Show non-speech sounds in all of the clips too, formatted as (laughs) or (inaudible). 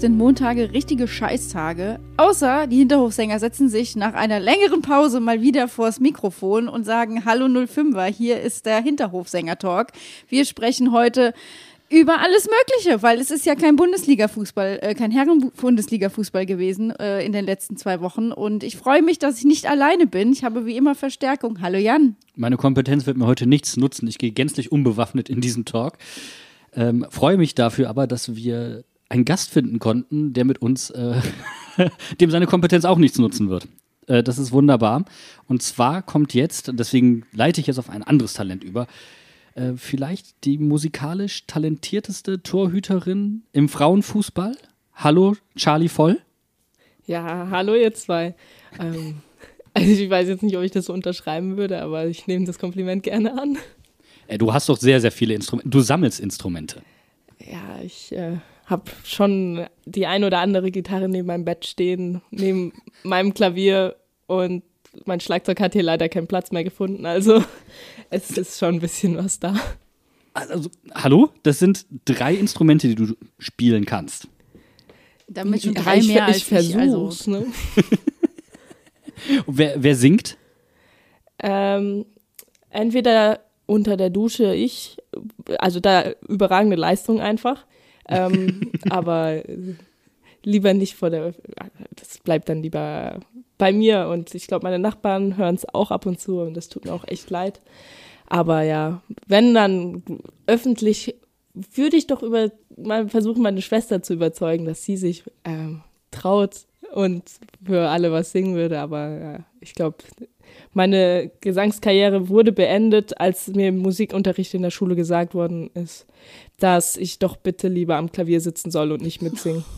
Sind Montage richtige Scheißtage. Außer die Hinterhofsänger setzen sich nach einer längeren Pause mal wieder vors Mikrofon und sagen Hallo 05er, hier ist der Hinterhofsänger-Talk. Wir sprechen heute über alles Mögliche, weil es ist ja kein Bundesliga-Fußball, äh, kein Herren-Bundesliga-Fußball gewesen äh, in den letzten zwei Wochen. Und ich freue mich, dass ich nicht alleine bin. Ich habe wie immer Verstärkung. Hallo Jan. Meine Kompetenz wird mir heute nichts nutzen. Ich gehe gänzlich unbewaffnet in diesen Talk. Ähm, freue mich dafür aber, dass wir einen Gast finden konnten, der mit uns, äh, (laughs) dem seine Kompetenz auch nichts nutzen wird. Äh, das ist wunderbar. Und zwar kommt jetzt, deswegen leite ich jetzt auf ein anderes Talent über, äh, vielleicht die musikalisch talentierteste Torhüterin im Frauenfußball. Hallo, Charlie Voll. Ja, hallo ihr zwei. Ähm, also ich weiß jetzt nicht, ob ich das so unterschreiben würde, aber ich nehme das Kompliment gerne an. Äh, du hast doch sehr, sehr viele Instrumente. Du sammelst Instrumente. Ja, ich äh, habe schon die ein oder andere Gitarre neben meinem Bett stehen, neben (laughs) meinem Klavier und mein Schlagzeug hat hier leider keinen Platz mehr gefunden. Also (laughs) es ist schon ein bisschen was da. Also, hallo? Das sind drei Instrumente, die du spielen kannst. Damit schon drei ich, mehr ich als versuch's, ich. Also, ne? (laughs) wer, wer singt? Ähm, entweder unter der Dusche ich, also da überragende Leistung einfach, ähm, (laughs) aber lieber nicht vor der, das bleibt dann lieber bei mir und ich glaube, meine Nachbarn hören es auch ab und zu und das tut mir auch echt leid. Aber ja, wenn dann öffentlich, würde ich doch über, mal versuchen, meine Schwester zu überzeugen, dass sie sich ähm, traut und für alle was singen würde. Aber ja, ich glaube, meine Gesangskarriere wurde beendet, als mir im Musikunterricht in der Schule gesagt worden ist, dass ich doch bitte lieber am Klavier sitzen soll und nicht mitsingen. (laughs)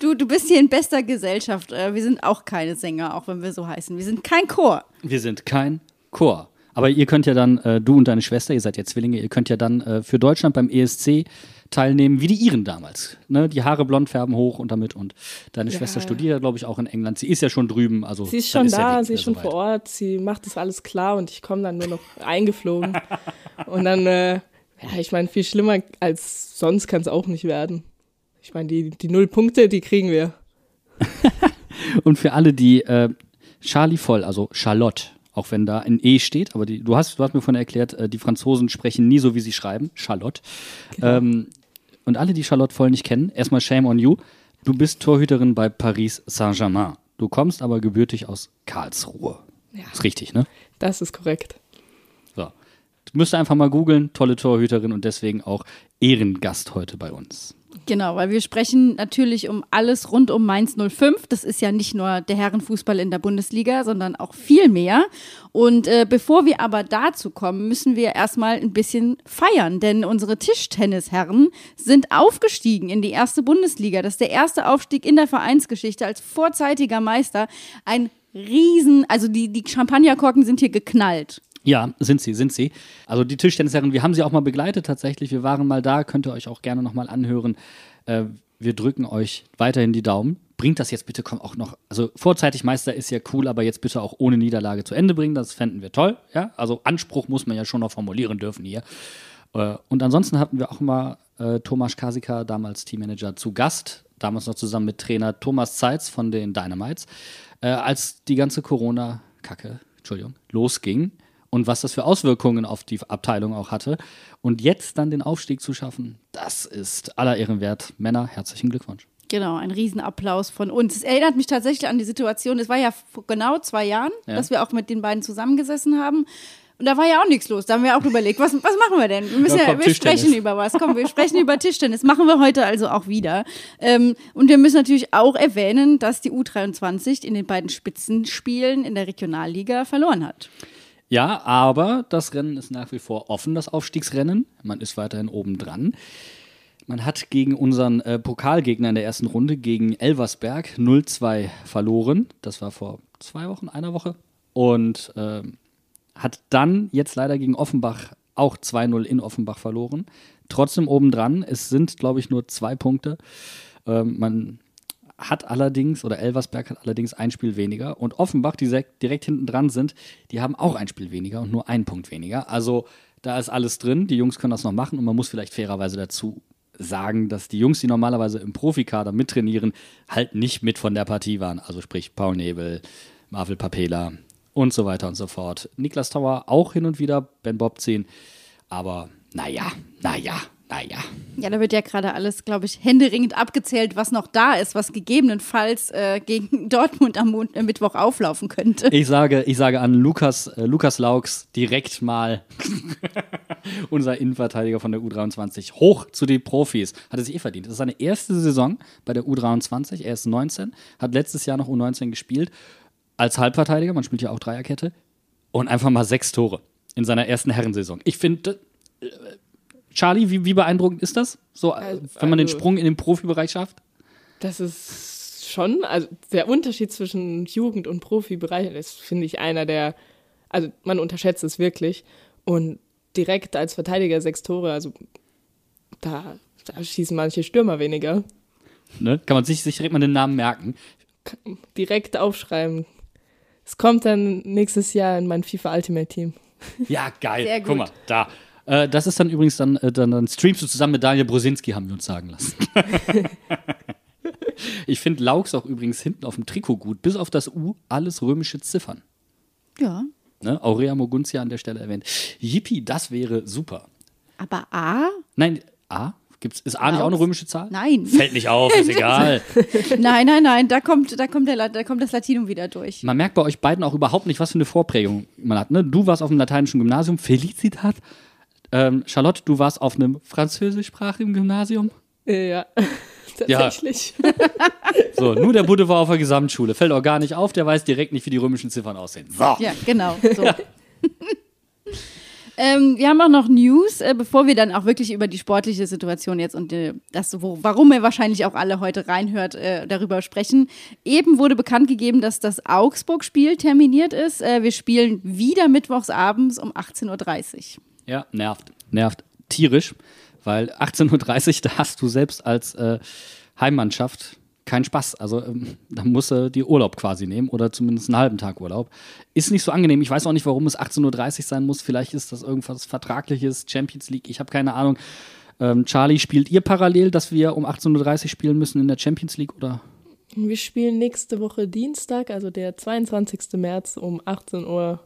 Du, du bist hier in bester Gesellschaft. Äh, Wir sind auch keine Sänger, auch wenn wir so heißen. Wir sind kein Chor. Wir sind kein Chor. Aber ihr könnt ja dann, äh, du und deine Schwester, ihr seid ja Zwillinge, ihr könnt ja dann äh, für Deutschland beim ESC teilnehmen, wie die Iren damals. Ne? Die Haare blond färben hoch und damit. Und deine Ja. Schwester studiert, glaube ich, auch in England. Sie ist ja schon drüben. Also Sie ist schon der da, sie ist schon soweit. vor Ort, sie macht das alles klar und ich komme dann nur noch (laughs) eingeflogen. Und dann, äh, ja, ich meine, viel schlimmer als sonst kann es auch nicht werden. Ich meine, die, die null Punkte, die kriegen wir. (laughs) Und für alle, die äh, Charlie voll, also Charlotte, auch wenn da ein E steht, aber die, du, hast, du hast mir vorhin erklärt, äh, die Franzosen sprechen nie so, wie sie schreiben, Charlotte. Ähm, und alle, die Charlotte voll nicht kennen, erstmal Shame on you. Du bist Torhüterin bei Paris Saint-Germain. Du kommst aber gebürtig aus Karlsruhe. Ja. Ist richtig, ne? Das ist korrekt. Müsst einfach mal googeln, tolle Torhüterin und deswegen auch Ehrengast heute bei uns. Genau, weil wir sprechen natürlich um alles rund um Mainz 05. Das ist ja nicht nur der Herrenfußball in der Bundesliga, sondern auch viel mehr. Und äh, bevor wir aber dazu kommen, müssen wir erstmal ein bisschen feiern, denn unsere Tischtennisherren sind aufgestiegen in die erste Bundesliga. Das ist der erste Aufstieg in der Vereinsgeschichte als vorzeitiger Meister. Ein Riesen, also die, die Champagnerkorken sind hier geknallt. Ja, sind sie, sind sie. Also die Tischtennisherren, wir haben sie auch mal begleitet tatsächlich. Wir waren mal da, könnt ihr euch auch gerne nochmal anhören. Äh, wir drücken euch weiterhin die Daumen. Bringt das jetzt bitte auch noch, also vorzeitig Meister ist ja cool, aber jetzt bitte auch ohne Niederlage zu Ende bringen, das fänden wir toll. Ja? Also Anspruch muss man ja schon noch formulieren dürfen hier. Äh, und ansonsten hatten wir auch mal äh, Thomas Kasika, damals Teammanager, zu Gast, damals noch zusammen mit Trainer Thomas Zeitz von den Dynamites, äh, als die ganze Corona-Kacke, Entschuldigung, losging und was das für Auswirkungen auf die Abteilung auch hatte. Und jetzt dann den Aufstieg zu schaffen, das ist aller Ehren wert. Männer, herzlichen Glückwunsch. Genau, ein Riesenapplaus von uns. Es erinnert mich tatsächlich an die Situation, es war ja vor genau zwei Jahren, Ja. dass wir auch mit den beiden zusammengesessen haben. Und da war ja auch nichts los. Da haben wir auch überlegt, was, was machen wir denn? Wir, müssen Ja, wir sprechen über was. Komm, wir sprechen über Tischtennis. Machen wir heute also auch wieder. Ähm, und wir müssen natürlich auch erwähnen, dass die U23 in den beiden Spitzenspielen in der Regionalliga verloren hat. Ja, aber das Rennen ist nach wie vor offen, das Aufstiegsrennen. Man ist weiterhin oben dran. Man hat gegen unseren äh, Pokalgegner in der ersten Runde, gegen Elversberg, 0-2 verloren. Das war vor zwei Wochen, einer Woche. Und äh, hat dann jetzt leider gegen Offenbach auch 2-0 in Offenbach verloren. Trotzdem obendran. Es sind, glaube ich, nur zwei Punkte. Ähm, man hat allerdings, oder Elversberg hat allerdings ein Spiel weniger. Und Offenbach, die direkt, hinten dran sind, die haben auch ein Spiel weniger und nur einen Punkt weniger. Also da ist alles drin. Die Jungs können das noch machen und man muss vielleicht fairerweise dazu sagen, dass die Jungs, die normalerweise im Profikader mittrainieren, halt nicht mit von der Partie waren. Also sprich Paul Nebel, Marvel Papela und so weiter und so fort. Niklas Tauer auch hin und wieder, Ben Bob 10. Aber naja, naja, naja. Ja, da wird ja gerade alles, glaube ich, händeringend abgezählt, was noch da ist, was gegebenenfalls äh, gegen (laughs) Dortmund am Mond, äh, Mittwoch auflaufen könnte. Ich sage, ich sage an Lukas, äh, Lukas Laux direkt mal (laughs) unser Innenverteidiger von der U23 hoch zu den Profis. Hat er sich eh verdient. Das ist seine erste Saison bei der U23. Er ist 19, hat letztes Jahr noch U19 gespielt als Halbverteidiger. Man spielt ja auch Dreierkette. Und einfach mal sechs Tore in seiner ersten Herrensaison. Ich finde, äh, Charlie, wie, wie, beeindruckend ist das? So, also, wenn man den also Sprung in den Profibereich schafft? Das ist schon, also der Unterschied zwischen Jugend- und Profibereich ist, finde ich, einer der, also man unterschätzt es wirklich. Und direkt als Verteidiger sechs Tore, also da, da schießen manche Stürmer weniger. Ne? Kann man sich, sich direkt mal den Namen merken? Direkt aufschreiben. Es kommt dann nächstes Jahr in mein FIFA Ultimate Team. Ja, geil. Guck mal, da. Äh, das ist dann übrigens dann, äh, dann, dann streamst du zusammen mit Daniel Brosinski, haben wir uns sagen lassen. (laughs) ich finde Laux auch übrigens hinten auf dem Trikot gut. Bis auf das U alles römische Ziffern. Ja. Ne? Aurea Moguntia an der Stelle erwähnt. Yippie, das wäre super. Aber A? Nein, A? Gibt's, ist A nicht auch eine römische Zahl? Nein. Fällt nicht auf, ist (laughs) egal. nein, nein, nein, da kommt, da, kommt der, da kommt das Latinum wieder durch. Man merkt bei euch beiden auch überhaupt nicht, was für eine Vorprägung man hat. Ne? Du warst auf dem lateinischen Gymnasium, Felicitat. Ähm, Charlotte, du warst auf einem französischsprachigen Gymnasium. Ja, (laughs) tatsächlich. Ja. so, nur der Budde war auf der Gesamtschule. Fällt auch gar nicht auf, der weiß direkt nicht, wie die römischen Ziffern aussehen. So. Ja, genau. So. Ja. (laughs) Ähm, wir haben auch noch News, äh, bevor wir dann auch wirklich über die sportliche Situation jetzt und äh, das, wo, warum ihr wahrscheinlich auch alle heute reinhört, äh, darüber sprechen. Eben wurde bekannt gegeben, dass das Augsburg-Spiel terminiert ist. Äh, wir spielen wieder mittwochs abends um 18.30 Uhr. Ja, nervt. Nervt tierisch, weil 18.30 Uhr, (laughs) da hast du selbst als äh, Heimmannschaft keinen Spaß. Also ähm, da muss er die Urlaub quasi nehmen oder zumindest einen halben Tag Urlaub. Ist nicht so angenehm. Ich weiß auch nicht, warum es 18.30 Uhr sein muss. Vielleicht ist das irgendwas Vertragliches, Champions League, ich habe keine Ahnung. Ähm, Charlie, spielt ihr parallel, dass wir um 18.30 Uhr spielen müssen in der Champions League oder? Wir spielen nächste Woche Dienstag, also der 22. März um 18.30 Uhr,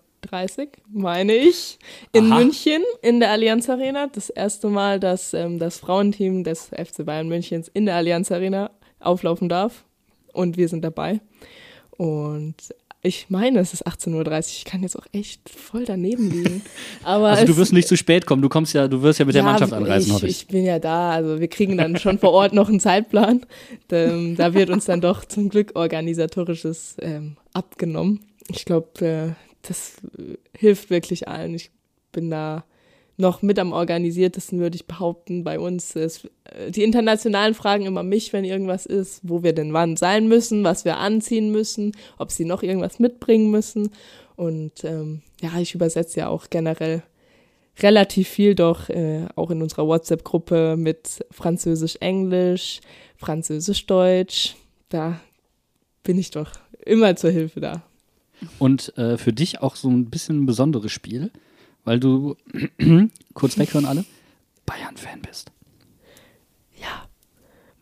meine ich, in Aha. München in der Allianz Arena. Das erste Mal, dass ähm, das Frauenteam des FC Bayern Münchens in der Allianz Arena auflaufen darf. Und wir sind dabei. Und ich meine, es ist 18.30 Uhr. Ich kann jetzt auch echt voll daneben liegen. (laughs) Aber also du wirst nicht zu spät kommen. Du kommst ja, du wirst ja mit ja, der Mannschaft anreisen, ich, hoffe ich. Ich bin ja da. Also wir kriegen dann schon vor Ort noch einen Zeitplan. Da, da wird uns dann doch zum Glück organisatorisches ähm, abgenommen. Ich glaube, äh, das hilft wirklich allen. Ich bin da noch mit am organisiertesten, würde ich behaupten, bei uns. Ist, äh, die internationalen fragen immer mich, wenn irgendwas ist, wo wir denn wann sein müssen, was wir anziehen müssen, ob sie noch irgendwas mitbringen müssen. Und ähm, ja, ich übersetze ja auch generell relativ viel doch, äh, auch in unserer WhatsApp-Gruppe mit Französisch-Englisch, Französisch-Deutsch. Da bin ich doch immer zur Hilfe da. Und äh, für dich auch so ein bisschen ein besonderes Spiel weil du, (clears throat) kurz weghören alle, Bayern-Fan bist. Ja.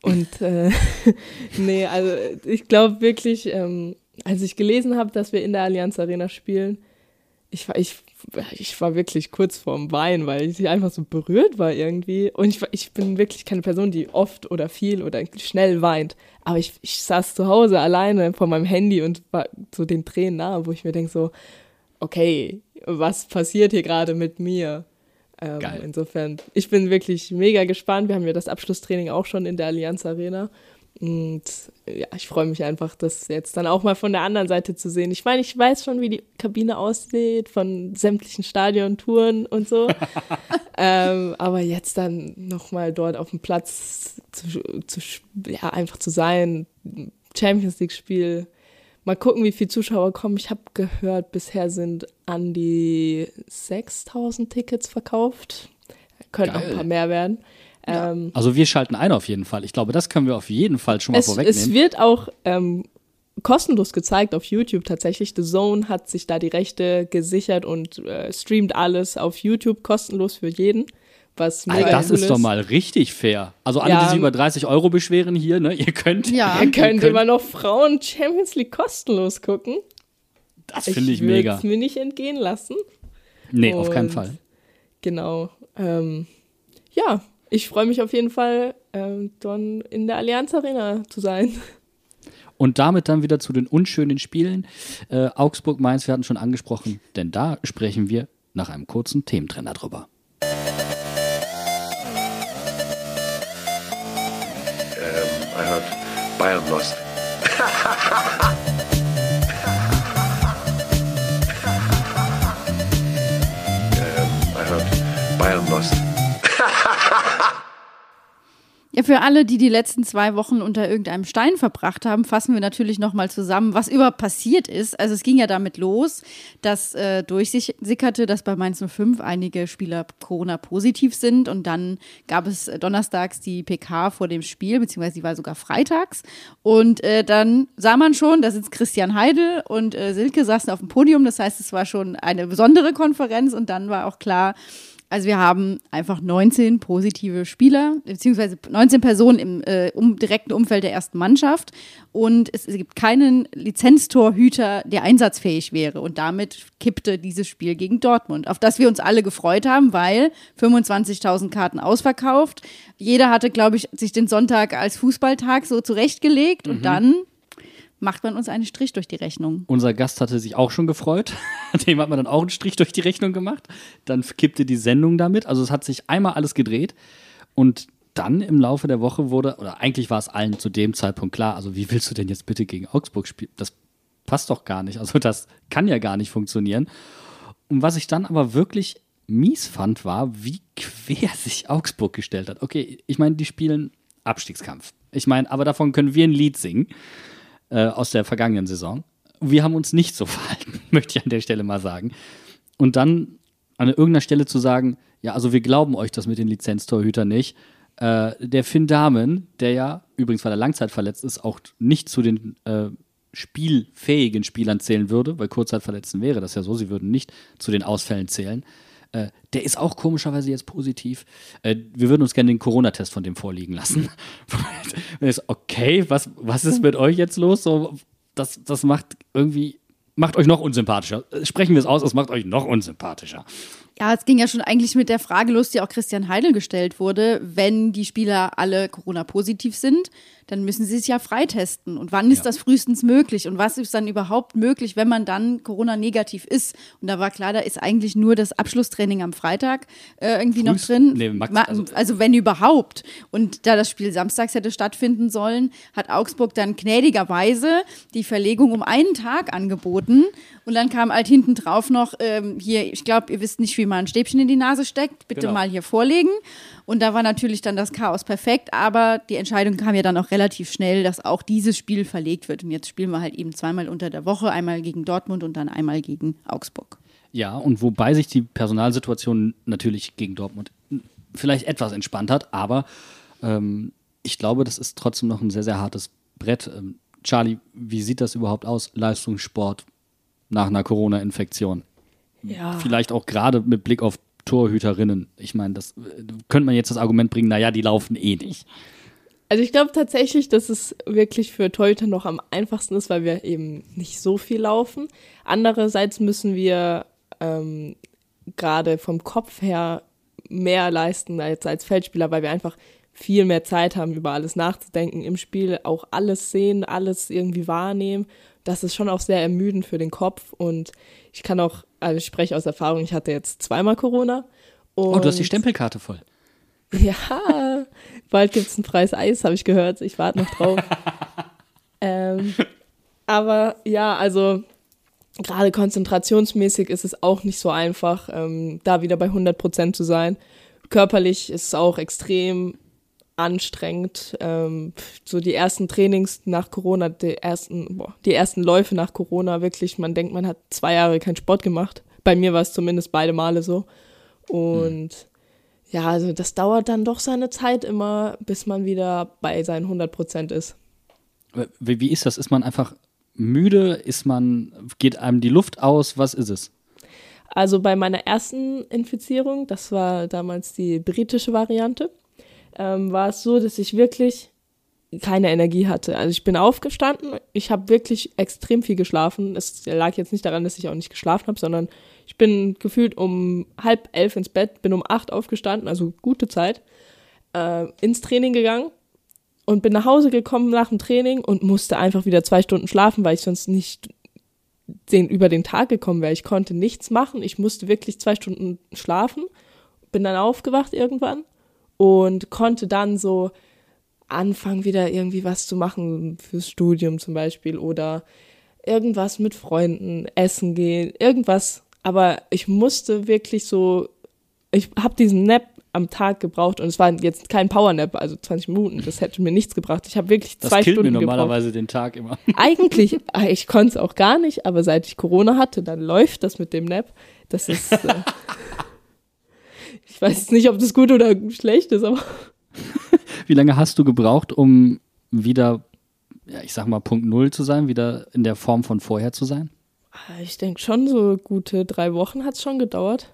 Und äh, (laughs) nee, also ich glaube wirklich, ähm, als ich gelesen habe, dass wir in der Allianz Arena spielen, ich war, ich, ich war wirklich kurz vorm Wein, weil ich einfach so berührt war irgendwie. Und ich, ich bin wirklich keine Person, die oft oder viel oder schnell weint. Aber ich, ich saß zu Hause alleine vor meinem Handy und war so den Tränen nah, wo ich mir denke so, okay, was passiert hier gerade mit mir? Ähm, Geil. Insofern, ich bin wirklich mega gespannt. Wir haben ja das Abschlusstraining auch schon in der Allianz Arena. Und ja, ich freue mich einfach, das jetzt dann auch mal von der anderen Seite zu sehen. Ich meine, ich weiß schon, wie die Kabine aussieht, von sämtlichen Stadiontouren und so. (laughs) ähm, aber jetzt dann nochmal dort auf dem Platz zu, zu, ja, einfach zu sein, Champions League-Spiel, mal gucken, wie viele Zuschauer kommen. Ich habe gehört, bisher sind an die 6000 Tickets verkauft. Könnten noch ein paar mehr werden. Ja. Ähm, also wir schalten ein auf jeden Fall. Ich glaube, das können wir auf jeden Fall schon mal es, vorwegnehmen. Es wird auch ähm, kostenlos gezeigt auf YouTube tatsächlich. The Zone hat sich da die Rechte gesichert und äh, streamt alles auf YouTube kostenlos für jeden. Was mega also das ist, ist doch mal richtig fair. Also alle, ja, die sich über 30 Euro beschweren hier, ne, ihr könnt. Ja, ihr könnt, immer noch Frauen Champions League kostenlos gucken. Das finde ich, ich mega. Ich mir nicht entgehen lassen. Nee, und auf keinen Fall. Genau. Ähm, ja, ich freue mich auf jeden Fall, ähm, dann in der Allianz Arena zu sein. Und damit dann wieder zu den unschönen Spielen. Äh, Augsburg-Mainz, wir hatten schon angesprochen, denn da sprechen wir nach einem kurzen Thementrenner drüber. Um, I heard Bayern lost. Für alle, die die letzten zwei Wochen unter irgendeinem Stein verbracht haben, fassen wir natürlich nochmal zusammen, was überhaupt passiert ist. Also es ging ja damit los, dass äh, durchsickerte, dass bei Mainz 05 einige Spieler Corona-positiv sind. Und dann gab es donnerstags die PK vor dem Spiel, beziehungsweise die war sogar freitags. Und äh, dann sah man schon, da sitzt Christian Heidel und äh, Silke saßen auf dem Podium, das heißt, es war schon eine besondere Konferenz. Und dann war auch klar, also wir haben einfach 19 positive Spieler, beziehungsweise 19 Personen im äh, um, direkten Umfeld der ersten Mannschaft. Und es, es, gibt keinen Lizenztorhüter, der einsatzfähig wäre. Und damit kippte dieses Spiel gegen Dortmund, auf das wir uns alle gefreut haben, weil 25.000 Karten ausverkauft. Jeder hatte, glaube ich, sich den Sonntag als Fußballtag so zurechtgelegt. Mhm. Und dann macht man uns einen Strich durch die Rechnung. Unser Gast hatte sich auch schon gefreut. (laughs) Dem hat man dann auch einen Strich durch die Rechnung gemacht. Dann kippte die Sendung damit. Also es hat sich einmal alles gedreht. Und dann im Laufe der Woche wurde, oder eigentlich war es allen zu dem Zeitpunkt klar, also wie willst du denn jetzt bitte gegen Augsburg spielen? Das passt doch gar nicht. Also das kann ja gar nicht funktionieren. Und was ich dann aber wirklich mies fand, war, wie quer sich Augsburg gestellt hat. Okay, ich meine, die spielen Abstiegskampf. Ich meine, aber davon können wir ein Lied singen äh, aus der vergangenen Saison. Wir haben uns nicht so (laughs) verhalten, möchte ich an der Stelle mal sagen. Und dann an irgendeiner Stelle zu sagen, ja, also wir glauben euch das mit den Lizenztorhütern nicht. Äh, der Finn Dahmen, der ja übrigens, weil er langzeitverletzt ist, auch nicht zu den äh, spielfähigen Spielern zählen würde, weil Kurzzeitverletzten wäre das ja so, sie würden nicht zu den Ausfällen zählen. Äh, der ist auch komischerweise jetzt positiv. Äh, wir würden uns gerne den Corona-Test von dem vorliegen lassen. (laughs) okay, was, was ist mit euch jetzt los? So, das, das macht irgendwie, macht euch noch unsympathischer. Sprechen wir es aus, es macht euch noch unsympathischer. Ja, es ging ja schon eigentlich mit der Frage los, die auch Christian Heidel gestellt wurde. Wenn die Spieler alle Corona-positiv sind, dann müssen sie sich ja freitesten. Und wann ist ja. das frühestens möglich? Und was ist dann überhaupt möglich, wenn man dann Corona-negativ ist? Und da war klar, da ist eigentlich nur das Abschlusstraining am Freitag äh, irgendwie Frühst, noch drin. Nee, Max, also, also, wenn überhaupt. Und da das Spiel samstags hätte stattfinden sollen, hat Augsburg dann gnädigerweise die Verlegung um einen Tag angeboten. Und dann kam halt hinten drauf noch, ähm, hier, ich glaube, ihr wisst nicht, wie man ein Stäbchen in die Nase steckt, bitte genau. mal hier vorlegen. Und da war natürlich dann das Chaos perfekt, aber die Entscheidung kam ja dann auch relativ schnell, dass auch dieses Spiel verlegt wird. Und jetzt spielen wir halt eben zweimal unter der Woche, einmal gegen Dortmund und dann einmal gegen Augsburg. Ja, und wobei sich die Personalsituation natürlich gegen Dortmund vielleicht etwas entspannt hat, aber ähm, ich glaube, das ist trotzdem noch ein sehr, sehr hartes Brett. Ähm, Charlie, wie sieht das überhaupt aus, Leistungssport nach einer Corona-Infektion? Ja. Vielleicht auch gerade mit Blick auf Torhüterinnen. Ich meine, das könnte man jetzt das Argument bringen, naja, die laufen eh nicht. Also ich glaube tatsächlich, dass es wirklich für Torhüter noch am einfachsten ist, weil wir eben nicht so viel laufen. Andererseits müssen wir ähm, gerade vom Kopf her mehr leisten als als Feldspieler, weil wir einfach viel mehr Zeit haben, über alles nachzudenken im Spiel, auch alles sehen, alles irgendwie wahrnehmen. Das ist schon auch sehr ermüdend für den Kopf und ich kann auch also ich spreche aus Erfahrung, ich hatte jetzt zweimal Corona. oh, du hast die Stempelkarte voll. (laughs) Ja, Bald gibt es ein freies Eis, habe ich gehört. Ich warte noch drauf. (laughs) ähm, aber ja, also gerade konzentrationsmäßig ist es auch nicht so einfach, ähm, da wieder bei 100 Prozent zu sein. Körperlich ist es auch extrem anstrengend. Ähm, so die ersten Trainings nach Corona, die ersten, boah, die ersten Läufe nach Corona, wirklich, man denkt, man hat zwei Jahre keinen Sport gemacht. Bei mir war es zumindest beide Male so. Und mhm. ja, also das dauert dann doch seine Zeit immer, bis man wieder bei seinen 100 Prozent ist. Wie, wie ist das? Ist man einfach müde? Ist man, geht einem die Luft aus? Was ist es? Also bei meiner ersten Infizierung, das war damals die britische Variante, ähm, war es so, dass ich wirklich keine Energie hatte. Also ich bin aufgestanden, ich habe wirklich extrem viel geschlafen. Es lag jetzt nicht daran, dass ich auch nicht geschlafen habe, sondern ich bin gefühlt um halb elf ins Bett, bin um acht aufgestanden, also gute Zeit, äh, ins Training gegangen und bin nach Hause gekommen nach dem Training und musste einfach wieder zwei Stunden schlafen, weil ich sonst nicht den, über den Tag gekommen wäre. Ich konnte nichts machen. Ich musste wirklich zwei Stunden schlafen. Bin dann aufgewacht irgendwann und konnte dann so anfangen, wieder irgendwie was zu machen fürs Studium zum Beispiel oder irgendwas mit Freunden, essen gehen, irgendwas. Aber ich musste wirklich so, ich habe diesen Nap am Tag gebraucht und es war jetzt kein Powernap, also 20 Minuten, das hätte mir nichts gebracht. Ich habe wirklich das zwei killt Stunden mir normalerweise gebraucht. den Tag immer. (laughs) Eigentlich, äh, ich konnte es auch gar nicht, aber seit ich Corona hatte, dann läuft das mit dem Nap. Das ist, äh, (laughs) ich weiß nicht, ob das gut oder schlecht ist, aber. (laughs) Wie lange hast du gebraucht, um wieder, ja, ich sag mal, Punkt Null zu sein, wieder in der Form von vorher zu sein? Ich denke schon, so gute drei Wochen hat es schon gedauert.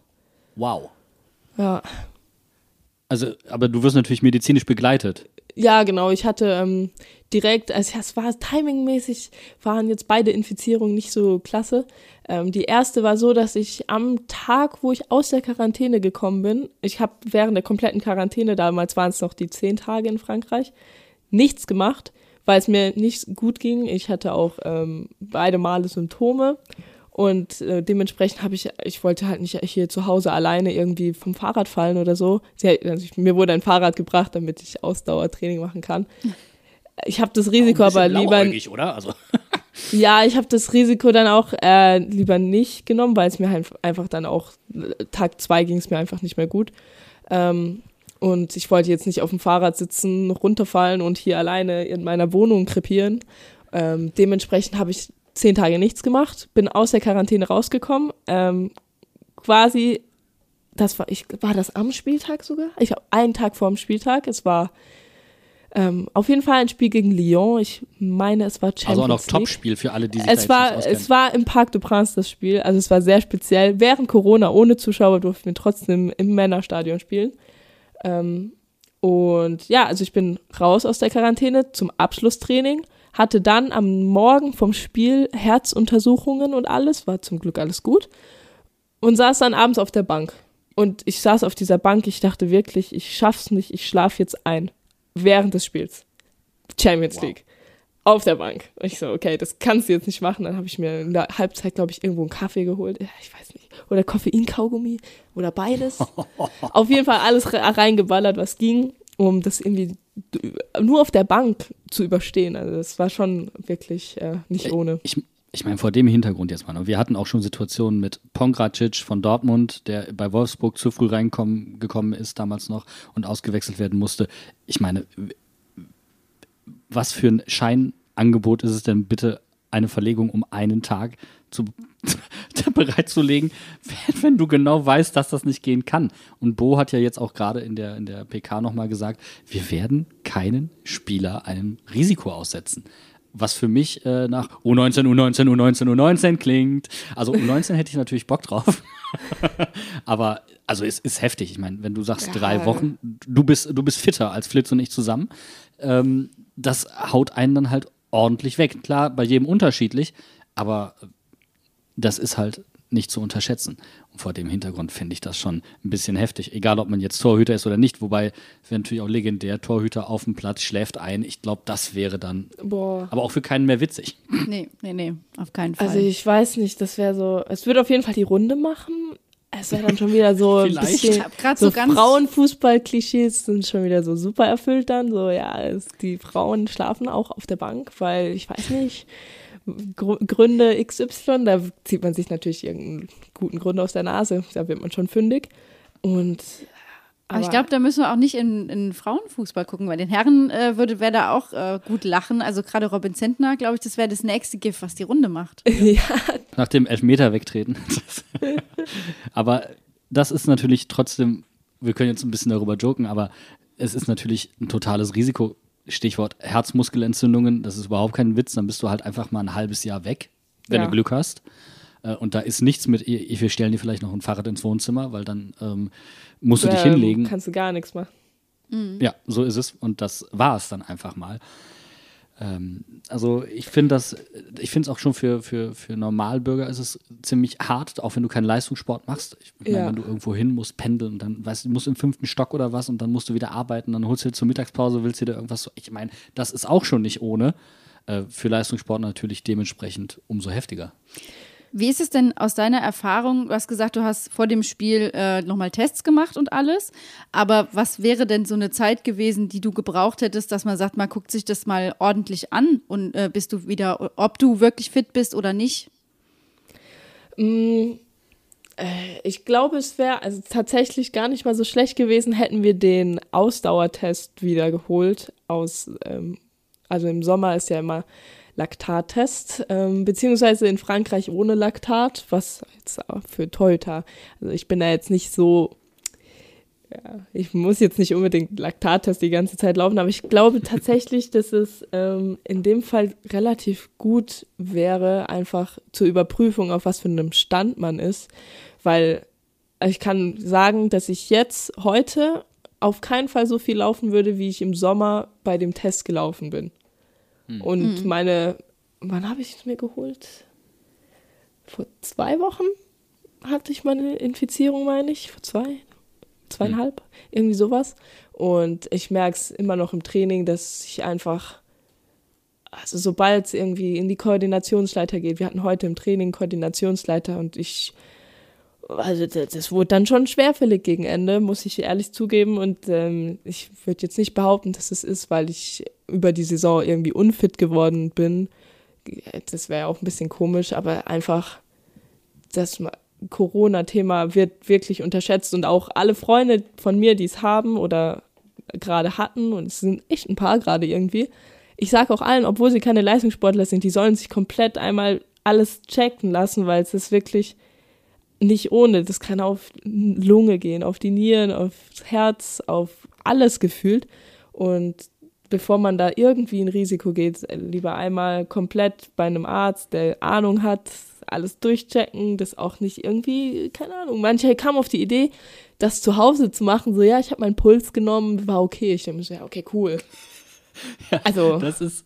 Wow. Ja. Also, aber du wirst natürlich medizinisch begleitet. Ja, genau. Ich hatte ähm, direkt, also es war timingmäßig, waren jetzt beide Infizierungen nicht so klasse. Ähm, die erste war so, dass ich am Tag, wo ich aus der Quarantäne gekommen bin, ich habe während der kompletten Quarantäne, damals waren es noch die zehn Tage in Frankreich, nichts gemacht, weil es mir nicht gut ging. Ich hatte auch ähm, beide Male Symptome und äh, dementsprechend habe ich, ich wollte halt nicht hier zu Hause alleine irgendwie vom Fahrrad fallen oder so. Sie, also ich, mir wurde ein Fahrrad gebracht, damit ich Ausdauertraining machen kann. (laughs) Ich habe das Risiko aber lieber. oder? Also. (laughs) ja, ich habe das Risiko dann auch äh, lieber nicht genommen, weil es mir halt einfach dann auch, Tag zwei ging es mir einfach nicht mehr gut. Ähm, und ich wollte jetzt nicht auf dem Fahrrad sitzen, runterfallen und hier alleine in meiner Wohnung krepieren. Ähm, dementsprechend habe ich zehn Tage nichts gemacht, bin aus der Quarantäne rausgekommen, ähm, quasi, das war, ich, war das am Spieltag sogar? Ich glaube, einen Tag vor dem Spieltag. Es war ähm, auf jeden Fall ein Spiel gegen Lyon. Ich meine, es war Champions Also auch noch. Topspiel für alle, die sich Es war, nicht es war im Parc de Prince das Spiel. Also es war sehr speziell. Während Corona ohne Zuschauer durften wir trotzdem im Männerstadion spielen. Ähm, und ja, also ich bin raus aus der Quarantäne zum Abschlusstraining hatte dann am Morgen vom Spiel Herzuntersuchungen und alles, war zum Glück alles gut, und saß dann abends auf der Bank. Und ich saß auf dieser Bank, ich dachte wirklich, ich schaff's nicht, ich schlaf jetzt ein. Während des Spiels. Champions Wow. League. Auf der Bank. Und ich so, okay, das kannst du jetzt nicht machen. Dann habe ich mir in der Halbzeit, glaube ich, irgendwo einen Kaffee geholt. Ich weiß nicht. Oder Koffeinkaugummi oder beides. (laughs) auf jeden Fall alles re- reingeballert, was ging, um das irgendwie nur auf der Bank zu überstehen. Also das war schon wirklich äh, nicht ohne. Ich, ich meine, vor dem Hintergrund jetzt mal. ne? Wir hatten auch schon Situationen mit Pongracic von Dortmund, der bei Wolfsburg zu früh reingekommen gekommen ist, damals noch, und ausgewechselt werden musste. Ich meine, was für ein Scheinangebot ist es denn bitte, eine Verlegung um einen Tag zu, (laughs) bereitzulegen, wenn, wenn du genau weißt, dass das nicht gehen kann. Und Bo hat ja jetzt auch gerade in der, in der PK nochmal gesagt, wir werden keinen Spieler einem Risiko aussetzen. Was für mich äh, nach U19, U19, U19, U19 klingt. Also U19 hätte ich natürlich Bock drauf. (laughs) Aber also es ist heftig. Ich meine, wenn du sagst Ja. drei Wochen, du bist, du bist fitter als Flitz und ich zusammen, ähm, das haut einen dann halt ordentlich weg. Klar, bei jedem unterschiedlich, aber das ist halt nicht zu unterschätzen. Und vor dem Hintergrund finde ich das schon ein bisschen heftig. Egal, ob man jetzt Torhüter ist oder nicht. Wobei, wäre natürlich auch legendär, Torhüter auf dem Platz schläft ein. Ich glaube, das wäre dann Boah. aber auch für keinen mehr witzig. Nee, nee, nee, auf keinen Fall. Also ich weiß nicht, das wäre so, es würde auf jeden Fall die Runde machen. es wäre dann schon wieder so ein (laughs) bisschen, Ich hab grad so, so ganz- Frauenfußball-Klischees sind schon wieder so super erfüllt dann. So, ja, es, die Frauen schlafen auch auf der Bank, weil ich weiß nicht, Gründe XY, da zieht man sich natürlich irgendeinen guten Grund aus der Nase, da wird man schon fündig. Und Aber ich glaube, da müssen wir auch nicht in, in Frauenfußball gucken. Bei den Herren äh, würde wer da auch äh, gut lachen. Also gerade Robin Zentner, glaube ich, das wäre das nächste Gift, was die Runde macht. (laughs) ja, Nach dem Elfmeter wegtreten. (laughs) aber das ist natürlich trotzdem, wir können jetzt ein bisschen darüber joken, aber es ist natürlich ein totales Risiko. Stichwort Herzmuskelentzündungen, das ist überhaupt kein Witz, dann bist du halt einfach mal ein halbes Jahr weg, wenn Ja. du Glück hast. Äh, Und da ist nichts mit, ihr- wir stellen dir vielleicht noch ein Fahrrad ins Wohnzimmer, weil dann ähm, musst du dich ähm, hinlegen. Kannst du gar nichts machen. Ja, so ist es. Und das war es dann einfach mal. Ähm, also ich finde das, ich finde es auch schon für, für, für Normalbürger ist es ziemlich hart, auch wenn du keinen Leistungssport machst. Ich meine, Ja. wenn du irgendwo hin musst, pendeln und dann, weißt du, du musst im fünften Stock oder was und dann musst du wieder arbeiten, dann holst du dir zur Mittagspause, willst du dir irgendwas, so- ich meine, das ist auch schon nicht ohne. Äh, für Leistungssport natürlich dementsprechend umso heftiger. Wie ist es denn aus deiner Erfahrung? Du hast gesagt, du hast vor dem Spiel äh, nochmal Tests gemacht und alles. Aber was wäre denn so eine Zeit gewesen, die du gebraucht hättest, dass man sagt, man guckt sich das mal ordentlich an und äh, bist du wieder, ob du wirklich fit bist oder nicht? Mm, äh, Ich glaube, es wäre also tatsächlich gar nicht mal so schlecht gewesen, hätten wir den Ausdauertest wiedergeholt aus, ähm, also im Sommer ist ja immer Laktattest, ähm, beziehungsweise in Frankreich ohne Laktat, was jetzt für Torhüter, also ich bin da jetzt nicht so, ja, ich muss jetzt nicht unbedingt Laktattest die ganze Zeit laufen, aber ich glaube tatsächlich, (laughs) dass es ähm, in dem Fall relativ gut wäre, einfach zur Überprüfung, auf was für einem Stand man ist, weil ich kann sagen, dass ich jetzt heute auf keinen Fall so viel laufen würde, wie ich im Sommer bei dem Test gelaufen bin. Und meine, wann habe ich es mir geholt? Vor zwei Wochen hatte ich meine Infizierung, meine ich. Vor zwei, zweieinhalb, irgendwie sowas. Und ich merke es immer noch im Training, dass ich einfach, also sobald es irgendwie in die Koordinationsleiter geht, wir hatten heute im Training Koordinationsleiter und ich, also das, das wurde dann schon schwerfällig gegen Ende, muss ich ehrlich zugeben. Und ähm, ich würde jetzt nicht behaupten, dass es ist, weil ich über die Saison irgendwie unfit geworden bin. Das wäre auch ein bisschen komisch, aber einfach das Ma- Corona-Thema wird wirklich unterschätzt und auch alle Freunde von mir, die es haben oder gerade hatten, und es sind echt ein paar gerade irgendwie, ich sage auch allen, obwohl sie keine Leistungssportler sind, die sollen sich komplett einmal alles checken lassen, weil es ist wirklich nicht ohne. Das kann auf Lunge gehen, auf die Nieren, aufs Herz, auf alles gefühlt. Und bevor man da irgendwie ein Risiko geht, lieber einmal komplett bei einem Arzt, der Ahnung hat, alles durchchecken, das auch nicht irgendwie, keine Ahnung. Manche kamen auf die Idee, das zu Hause zu machen, so ja, ich habe meinen Puls genommen, war okay. Ich denke mir so, ja, okay, cool. (laughs) also, Das ist,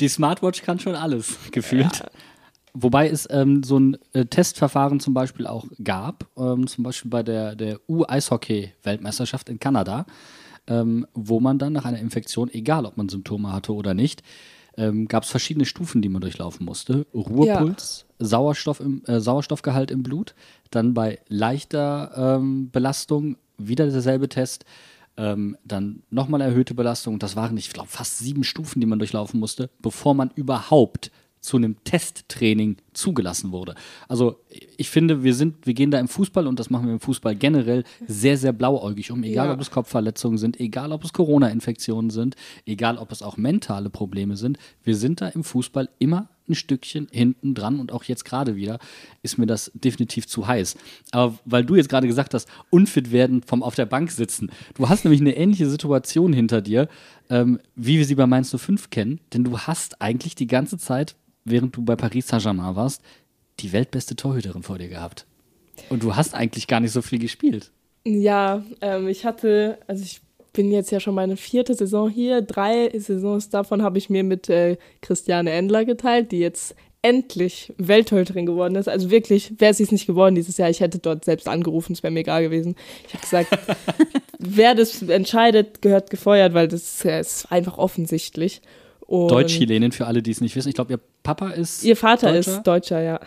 die Smartwatch kann schon alles, gefühlt. Wobei es ähm, so ein äh, Testverfahren zum Beispiel auch gab, ähm, zum Beispiel bei der, der U-Eishockey-Weltmeisterschaft in Kanada, ähm, wo man dann nach einer Infektion, egal ob man Symptome hatte oder nicht, ähm, gab es verschiedene Stufen, die man durchlaufen musste. Ruhepuls, Sauerstoff im, äh, Sauerstoffgehalt im Blut, dann bei leichter ähm, Belastung wieder derselbe Test, ähm, dann nochmal erhöhte Belastung. Das waren, ich glaube, fast sieben Stufen, die man durchlaufen musste, bevor man überhaupt zu einem Testtraining zugelassen wurde. Also ich finde, wir sind, wir gehen da im Fußball und das machen wir im Fußball generell sehr, sehr blauäugig um. Egal, Ja. ob es Kopfverletzungen sind, egal, ob es Corona-Infektionen sind, egal, ob es auch mentale Probleme sind. Wir sind da im Fußball immer ein Stückchen hinten dran und auch jetzt gerade wieder ist mir das definitiv zu heiß. Aber weil du jetzt gerade gesagt hast, unfit werden vom auf der Bank sitzen. Du hast nämlich eine ähnliche Situation hinter dir, ähm, wie wir sie bei Mainz 05 kennen, denn du hast eigentlich die ganze Zeit, während du bei Paris Saint-Germain warst, die weltbeste Torhüterin vor dir gehabt. Und du hast eigentlich gar nicht so viel gespielt. Ja, ähm, ich hatte, also ich bin jetzt ja schon meine vierte Saison hier. Drei Saisons davon habe ich mir mit äh, Christiane Endler geteilt, die jetzt endlich Welttorhüterin geworden ist. Also wirklich, wäre sie es nicht geworden dieses Jahr, ich hätte dort selbst angerufen, es wäre mir egal gewesen. Ich habe gesagt, (laughs) wer das entscheidet, gehört gefeuert, weil das äh, ist einfach offensichtlich. Deutsch-Chilenin für alle, die es nicht wissen. Ich glaube, ihr Papa ist. Ihr Vater Deutscher? ist Deutscher, ja.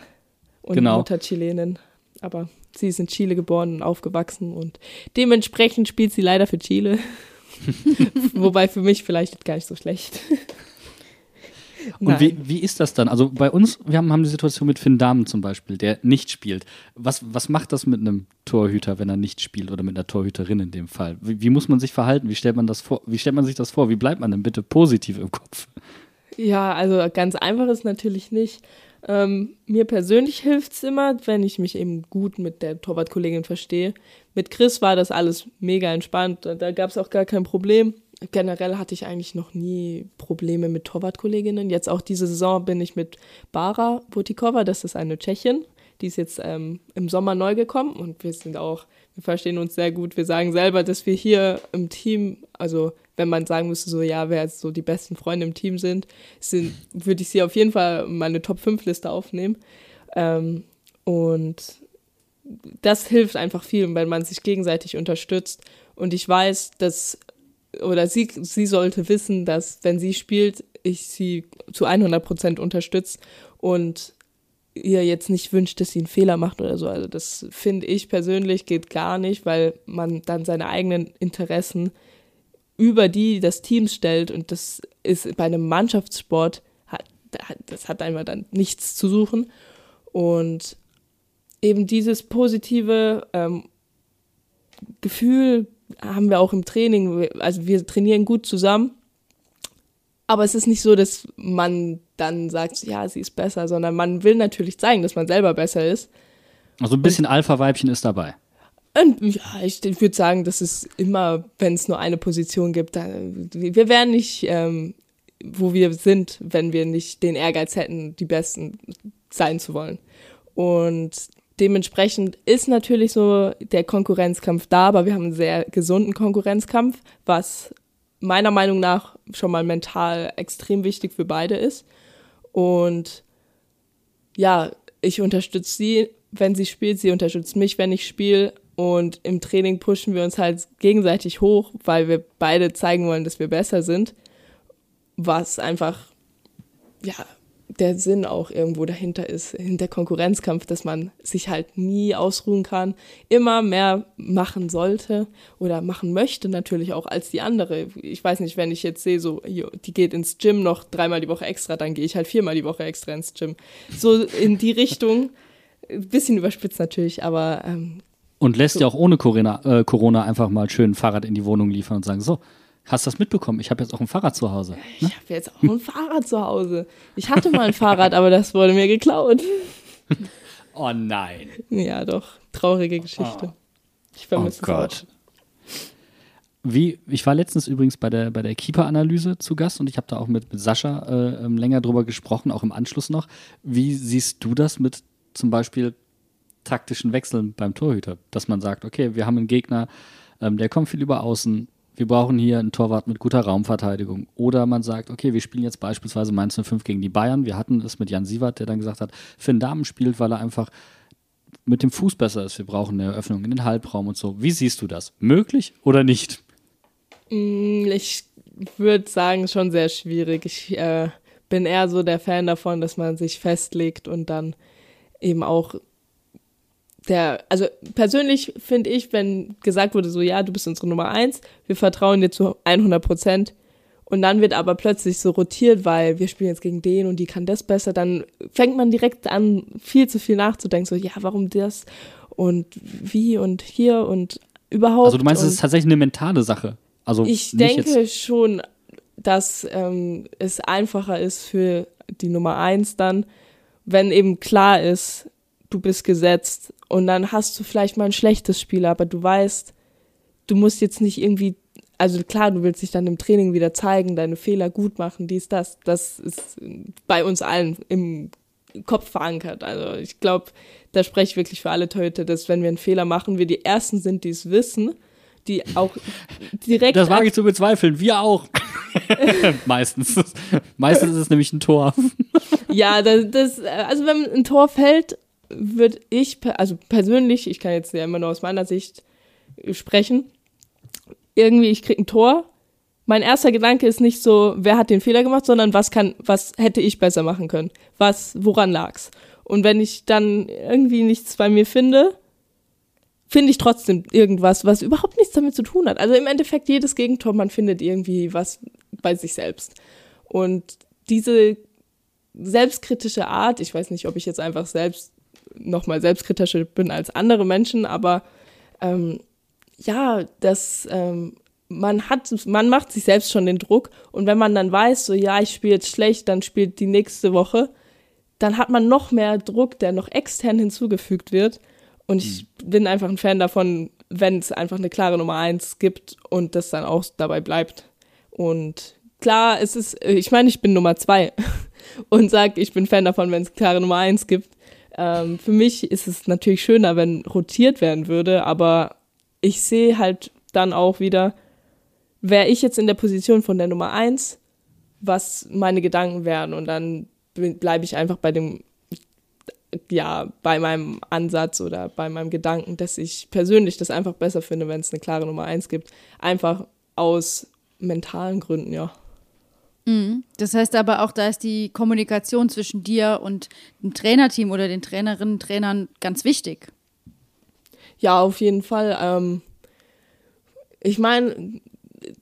Und Genau. Mutter Chilenin. Aber sie ist in Chile geboren und aufgewachsen und dementsprechend spielt sie leider für Chile. (laughs) Wobei für mich vielleicht gar nicht so schlecht. Und wie, wie ist das dann? Also bei uns, wir haben, haben die Situation mit Finn Dahmen zum Beispiel, der nicht spielt. Was, was macht das mit einem Torhüter, wenn er nicht spielt oder mit einer Torhüterin in dem Fall? Wie, wie muss man sich verhalten? Wie stellt man das vor? Wie stellt man sich das vor? Wie bleibt man denn bitte positiv im Kopf? Ja, also ganz einfach ist natürlich nicht. Ähm, mir persönlich hilft es immer, wenn ich mich eben gut mit der Torwartkollegin verstehe. Mit Chris war das alles mega entspannt. Da gab es auch gar kein Problem generell hatte ich eigentlich noch nie Probleme mit Torwartkolleginnen. Jetzt auch diese Saison bin ich mit Bara Butikova, das ist eine Tschechin, die ist jetzt ähm, im Sommer neu gekommen und wir sind auch, wir verstehen uns sehr gut. Wir sagen selber, dass wir hier im Team, also wenn man sagen müsste, so ja, wer jetzt so die besten Freunde im Team sind, sind würde ich sie auf jeden Fall meine Top-5-Liste aufnehmen. Ähm, und das hilft einfach viel, weil man sich gegenseitig unterstützt. Und ich weiß, dass oder sie, sie sollte wissen, dass wenn sie spielt, ich sie zu 100 Prozent unterstütze und ihr jetzt nicht wünscht, dass sie einen Fehler macht oder so. Also das finde ich persönlich geht gar nicht, weil man dann seine eigenen Interessen über die des Teams stellt und das ist bei einem Mannschaftssport, das hat einfach dann nichts zu suchen und eben dieses positive ähm, Gefühl haben wir auch im Training, also wir trainieren gut zusammen. Aber es ist nicht so, dass man dann sagt, ja, sie ist besser, sondern man will natürlich zeigen, dass man selber besser ist. Also ein bisschen Alpha-Weibchen ist dabei. Und ja, ich, würde sagen, dass es immer, wenn es nur eine Position gibt, dann, wir wären nicht, ähm, wo wir sind, wenn wir nicht den Ehrgeiz hätten, die Besten sein zu wollen. Und Dementsprechend ist natürlich so der Konkurrenzkampf da, aber wir haben einen sehr gesunden Konkurrenzkampf, was meiner Meinung nach schon mal mental extrem wichtig für beide ist. Und ja, ich unterstütze sie, wenn sie spielt, sie unterstützt mich, wenn ich spiele. Und im Training pushen wir uns halt gegenseitig hoch, weil wir beide zeigen wollen, dass wir besser sind. Was einfach, ja, der Sinn auch irgendwo dahinter ist, in der Konkurrenzkampf, dass man sich halt nie ausruhen kann, immer mehr machen sollte oder machen möchte natürlich auch als die andere. Ich weiß nicht, wenn ich jetzt sehe, so, die geht ins Gym noch dreimal die Woche extra, dann gehe ich halt viermal die Woche extra ins Gym. So in die Richtung, ein bisschen überspitzt natürlich, aber. Ähm, und lässt so. ja auch ohne Corona, äh, Corona einfach mal schön ein Fahrrad in die Wohnung liefern und sagen, so, Hast du das mitbekommen? Ich habe jetzt auch ein Fahrrad zu Hause. Ne? Ich habe jetzt auch ein Fahrrad zu Hause. Ich hatte mal ein Fahrrad, aber das wurde mir geklaut. (laughs) Oh nein. Ja, doch. Traurige Geschichte. Oh. Ich vermisse oh Gott. Wie, ich war letztens übrigens bei der, bei der Keeper-Analyse zu Gast und ich habe da auch mit, mit Sascha äh, ähm, länger drüber gesprochen, auch im Anschluss noch. Wie siehst du das mit zum Beispiel taktischen Wechseln beim Torhüter? Dass man sagt, okay, wir haben einen Gegner, ähm, der kommt viel über außen, wir brauchen hier einen Torwart mit guter Raumverteidigung. Oder man sagt, okay, wir spielen jetzt beispielsweise Mainz 05 gegen die Bayern. Wir hatten es mit Jan Sievert, der dann gesagt hat, Finn Damen spielt, weil er einfach mit dem Fuß besser ist. Wir brauchen eine Eröffnung in den Halbraum und so. Wie siehst du das? Möglich oder nicht? Mm, ich würde sagen, schon sehr schwierig. Ich äh, bin eher so der Fan davon, dass man sich festlegt und dann eben auch der, also persönlich finde ich, wenn gesagt wurde, so ja, du bist unsere Nummer eins, wir vertrauen dir zu 100 Prozent und dann wird aber plötzlich so rotiert, weil wir spielen jetzt gegen den und die kann das besser, dann fängt man direkt an, viel zu viel nachzudenken, so ja, warum das und wie und hier und überhaupt. Also du meinst, es ist tatsächlich eine mentale Sache? Also ich denke schon, dass ähm, es einfacher ist für die Nummer eins dann, wenn eben klar ist, du bist gesetzt und dann hast du vielleicht mal ein schlechtes Spiel, aber du weißt, du musst jetzt nicht irgendwie, also klar, du willst dich dann im Training wieder zeigen, deine Fehler gut machen, dies, das. Das ist bei uns allen im Kopf verankert. Also ich glaube, da spreche ich wirklich für alle Torhüter, dass wenn wir einen Fehler machen, wir die Ersten sind, die es wissen, die auch (laughs) direkt. Das wage ich zu bezweifeln, wir auch. (laughs) Meistens. Meistens ist es nämlich ein Tor. ja, das, das, also wenn ein Tor fällt, würde ich, also persönlich, ich kann jetzt ja immer nur aus meiner Sicht sprechen, irgendwie, ich kriege ein Tor. Mein erster Gedanke ist nicht so, wer hat den Fehler gemacht, sondern was kann, was hätte ich besser machen können? Was, woran lag's? Und wenn ich dann irgendwie nichts bei mir finde, finde ich trotzdem irgendwas, was überhaupt nichts damit zu tun hat. Also im Endeffekt jedes Gegentor, man findet irgendwie was bei sich selbst. Und diese selbstkritische Art, ich weiß nicht, ob ich jetzt einfach selbst nochmal selbstkritischer bin als andere Menschen, aber ähm, ja, das ähm, man hat, man macht sich selbst schon den Druck und wenn man dann weiß, so ja, ich spiele jetzt schlecht, dann spielt die nächste Woche, dann hat man noch mehr Druck, der noch extern hinzugefügt wird. Und ich mhm. bin einfach ein Fan davon, wenn es einfach eine klare Nummer eins gibt und das dann auch dabei bleibt. Und klar, es ist, ich meine, ich bin Nummer zwei (laughs) und sage, ich bin Fan davon, wenn es klare Nummer eins gibt. Ähm, für mich ist es natürlich schöner, wenn rotiert werden würde, aber ich sehe halt dann auch wieder, wäre ich jetzt in der Position von der Nummer eins, was meine Gedanken wären und dann bleibe ich einfach bei dem, ja, bei meinem Ansatz oder bei meinem Gedanken, dass ich persönlich das einfach besser finde, wenn es eine klare Nummer eins gibt. Einfach aus mentalen Gründen, ja. Mhm. Das heißt aber auch, da ist die Kommunikation zwischen dir und dem Trainerteam oder den Trainerinnen, Trainern ganz wichtig. Ja, auf jeden Fall. Ähm, ich meine,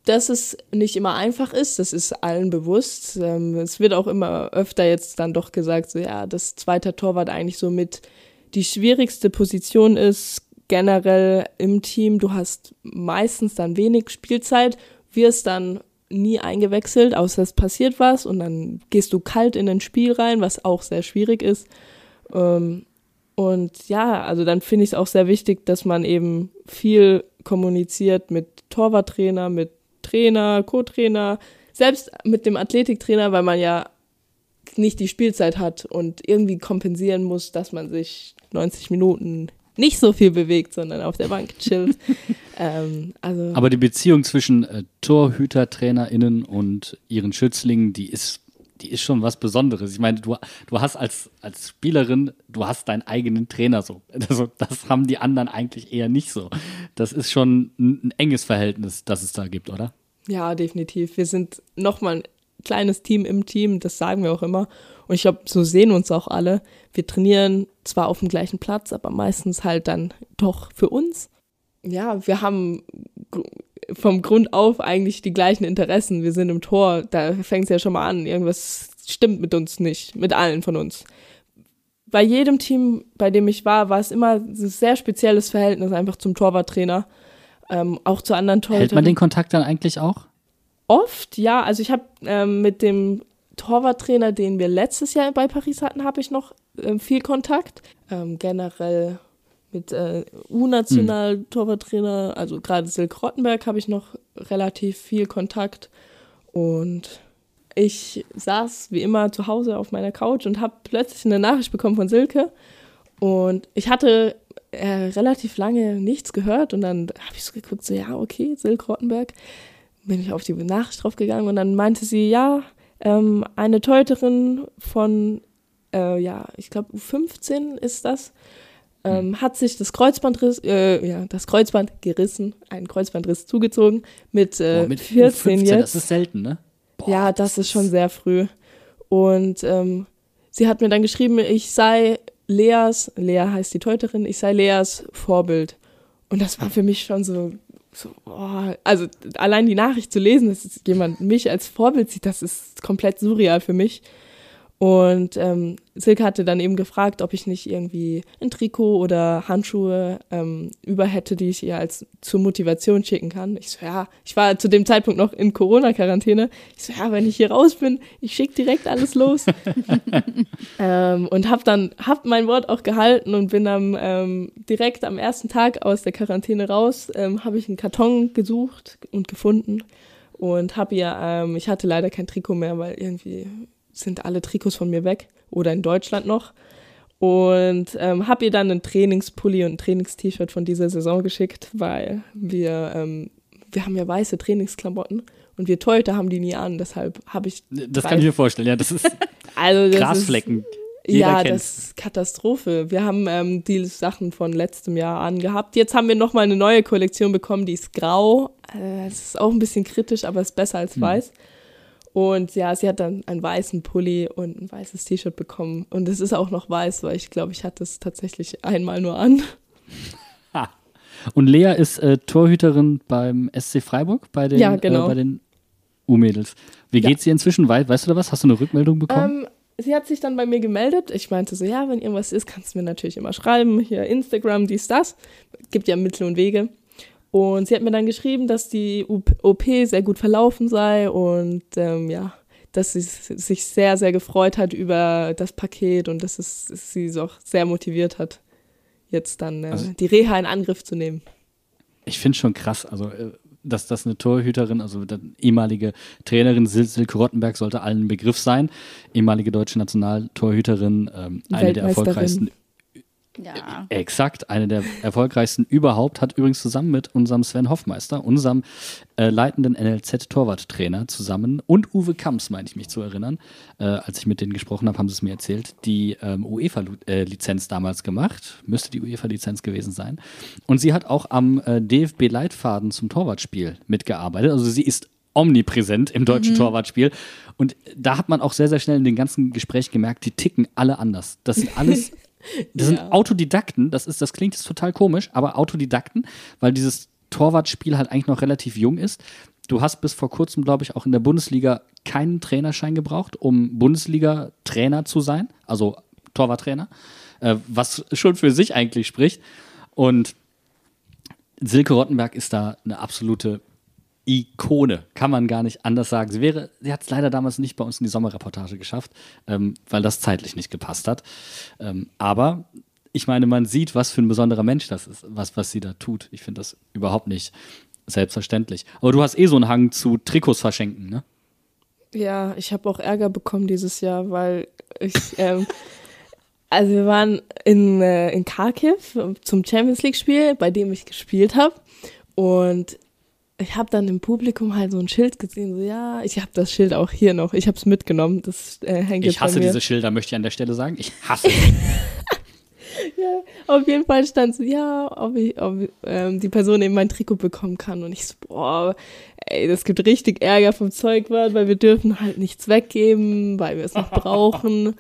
dass es nicht immer einfach ist, das ist allen bewusst. Ähm, es wird auch immer öfter jetzt dann doch gesagt, so ja, das zweite Torwart eigentlich so mit die schwierigste Position ist generell im Team. Du hast meistens dann wenig Spielzeit, wirst dann nie eingewechselt, außer es passiert was und dann gehst du kalt in ein Spiel rein, was auch sehr schwierig ist. Ähm, und ja, also dann finde ich es auch sehr wichtig, dass man eben viel kommuniziert mit Torwarttrainer, mit Trainer, Co-Trainer, selbst mit dem Athletiktrainer, weil man ja nicht die Spielzeit hat und irgendwie kompensieren muss, dass man sich 90 Minuten nicht so viel bewegt, sondern auf der Bank chillt. (laughs) ähm, also Aber die Beziehung zwischen äh, TorhütertrainerInnen und ihren Schützlingen, die ist, die ist schon was Besonderes. Ich meine, du, du hast als, als Spielerin, du hast deinen eigenen Trainer so. (laughs) Also, das haben die anderen eigentlich eher nicht so. Das ist schon ein, ein enges Verhältnis, das es da gibt, oder? Ja, definitiv. Wir sind nochmal ein kleines Team im Team, das sagen wir auch immer. Und ich glaube, so sehen uns auch alle. Wir trainieren zwar auf dem gleichen Platz, aber meistens halt dann doch für uns. Ja, wir haben vom Grund auf eigentlich die gleichen Interessen. Wir sind im Tor, da fängt es ja schon mal an. Irgendwas stimmt mit uns nicht, mit allen von uns. Bei jedem Team, bei dem ich war, war es immer ein sehr spezielles Verhältnis einfach zum Torwarttrainer. Ähm, auch zu anderen Torhütern. Hält man den Kontakt dann eigentlich auch? Oft, ja. Also ich habe ähm, mit dem Torwarttrainer, den wir letztes Jahr bei Paris hatten, habe ich noch ähm, viel Kontakt. Ähm, generell mit äh, U-National-Torwarttrainer, hm. also gerade Silk Rottenberg, habe ich noch relativ viel Kontakt. Und ich saß wie immer zu Hause auf meiner Couch und habe plötzlich eine Nachricht bekommen von Silke. Und ich hatte äh, relativ lange nichts gehört und dann habe ich so geguckt, so ja, okay, Silke Rottenberg. Bin ich auf die Nachricht draufgegangen und dann meinte sie, ja, ähm, eine Teuterin von, äh, ja, ich glaube U15 ist das, ähm, hm. hat sich das Kreuzbandriss, äh, ja, das Kreuzband gerissen, einen Kreuzbandriss zugezogen mit, äh, Boah, mit 14 U15, jetzt. Das ist selten, ne? Boah, ja, das ist schon sehr früh. Und ähm, sie hat mir dann geschrieben, ich sei Leas, Lea heißt die Teuterin, ich sei Leas Vorbild. Und das war für mich schon so, so oh, also allein die Nachricht zu lesen, dass jemand mich als Vorbild sieht, das ist komplett surreal für mich. Und ähm, Silke hatte dann eben gefragt, ob ich nicht irgendwie ein Trikot oder Handschuhe ähm, über hätte, die ich ihr als zur Motivation schicken kann. Ich so, ja, ich war zu dem Zeitpunkt noch in Corona-Quarantäne. Ich so, ja, wenn ich hier raus bin, ich schicke direkt alles los. (laughs) ähm, und habe dann, hab mein Wort auch gehalten und bin dann ähm, direkt am ersten Tag aus der Quarantäne raus, ähm, habe ich einen Karton gesucht und gefunden und habe ihr, ähm, ich hatte leider kein Trikot mehr, weil irgendwie sind alle Trikots von mir weg oder in Deutschland noch. Und ähm, habe ihr dann einen Trainingspulli und ein Trainingst-T-Shirt von dieser Saison geschickt, weil wir, ähm, wir haben ja weiße Trainingsklamotten und wir Teute haben die nie an, deshalb habe ich. Das kann ich mir vorstellen, ja, das ist (laughs) also das Grasflecken. Ist, ja, kennt's. das ist Katastrophe. Wir haben ähm, die Sachen von letztem Jahr angehabt. Jetzt haben wir nochmal eine neue Kollektion bekommen, die ist grau. Äh, das ist auch ein bisschen kritisch, aber ist besser als hm. Und ja, sie hat dann einen weißen Pulli und ein weißes T-Shirt bekommen. Und es ist auch noch weiß, weil ich glaube, ich hatte es tatsächlich einmal nur an. (laughs) Ha. Und Lea ist äh, Torhüterin beim SC Freiburg, bei den, Ja, genau. äh, bei den U-Mädels. Wie Ja. geht's ihr inzwischen? Wei weißt du da was? Hast du eine Rückmeldung bekommen? Ähm, sie hat sich dann bei mir gemeldet. Ich meinte so, ja, wenn irgendwas ist, kannst du mir natürlich immer schreiben. Hier Instagram, dies, das. Gibt ja Mittel und Wege. Und sie hat mir dann geschrieben, dass die OP sehr gut verlaufen sei und ähm, ja, dass sie sich sehr, sehr gefreut hat über das Paket und dass es es sie auch sehr motiviert hat, jetzt dann äh, Also- die Reha in Angriff zu nehmen. Ich finde schon krass, also äh, dass das eine Torhüterin, also die ehemalige Trainerin Sil Silke Rottenberg sollte allen ein Begriff sein, ehemalige deutsche Nationaltorhüterin, ähm, eine der erfolgreichsten Ja. Exakt, eine der erfolgreichsten überhaupt, hat übrigens zusammen mit unserem Sven Hoffmeister, unserem äh, leitenden NLZ-Torwarttrainer zusammen und Uwe Kamps, meine ich mich zu erinnern, äh, als ich mit denen gesprochen habe, haben sie es mir erzählt, die ähm, UEFA-Lizenz damals gemacht, müsste die UEFA-Lizenz gewesen sein. Und sie hat auch am äh, DFB-Leitfaden zum Torwartspiel mitgearbeitet, also sie ist omnipräsent im deutschen Torwartspiel. Und da hat man auch sehr, sehr schnell in den ganzen Gespräch gemerkt, die ticken alle anders. Das sind alles (laughs) das sind Ja. Autodidakten, das ist, das klingt jetzt total komisch, aber Autodidakten, weil dieses Torwartspiel halt eigentlich noch relativ jung ist. Du hast bis vor kurzem, glaube ich, auch in der Bundesliga keinen Trainerschein gebraucht, um Bundesliga-Trainer zu sein, also Torwarttrainer, äh, was schon für sich eigentlich spricht. Und Silke Rottenberg ist da eine absolute Ikone, kann man gar nicht anders sagen. Sie sie hat es leider damals nicht bei uns in die Sommerreportage geschafft, ähm, weil das zeitlich nicht gepasst hat. Ähm, aber ich meine, man sieht, was für ein besonderer Mensch das ist, was, was sie da tut. Ich finde das überhaupt nicht selbstverständlich. Aber du hast eh so einen Hang zu Trikots verschenken, ne? Ja, ich habe auch Ärger bekommen dieses Jahr, weil ich, ähm, also wir waren in, äh, in Kharkiv zum Champions League Spiel, bei dem ich gespielt habe und ich habe dann im Publikum halt so ein Schild gesehen, so ja, ich habe das Schild auch hier noch, ich habe es mitgenommen, das äh, hängt Ich hasse diese Schilder, möchte ich an der Stelle sagen. Ich hasse (laughs) sie. Ja, auf jeden Fall stand so, ja, ob, ich, ob ähm, die Person eben mein Trikot bekommen kann. Und ich so, boah, ey, das gibt richtig Ärger vom Zeugwart, weil wir dürfen halt nichts weggeben, weil wir es noch brauchen.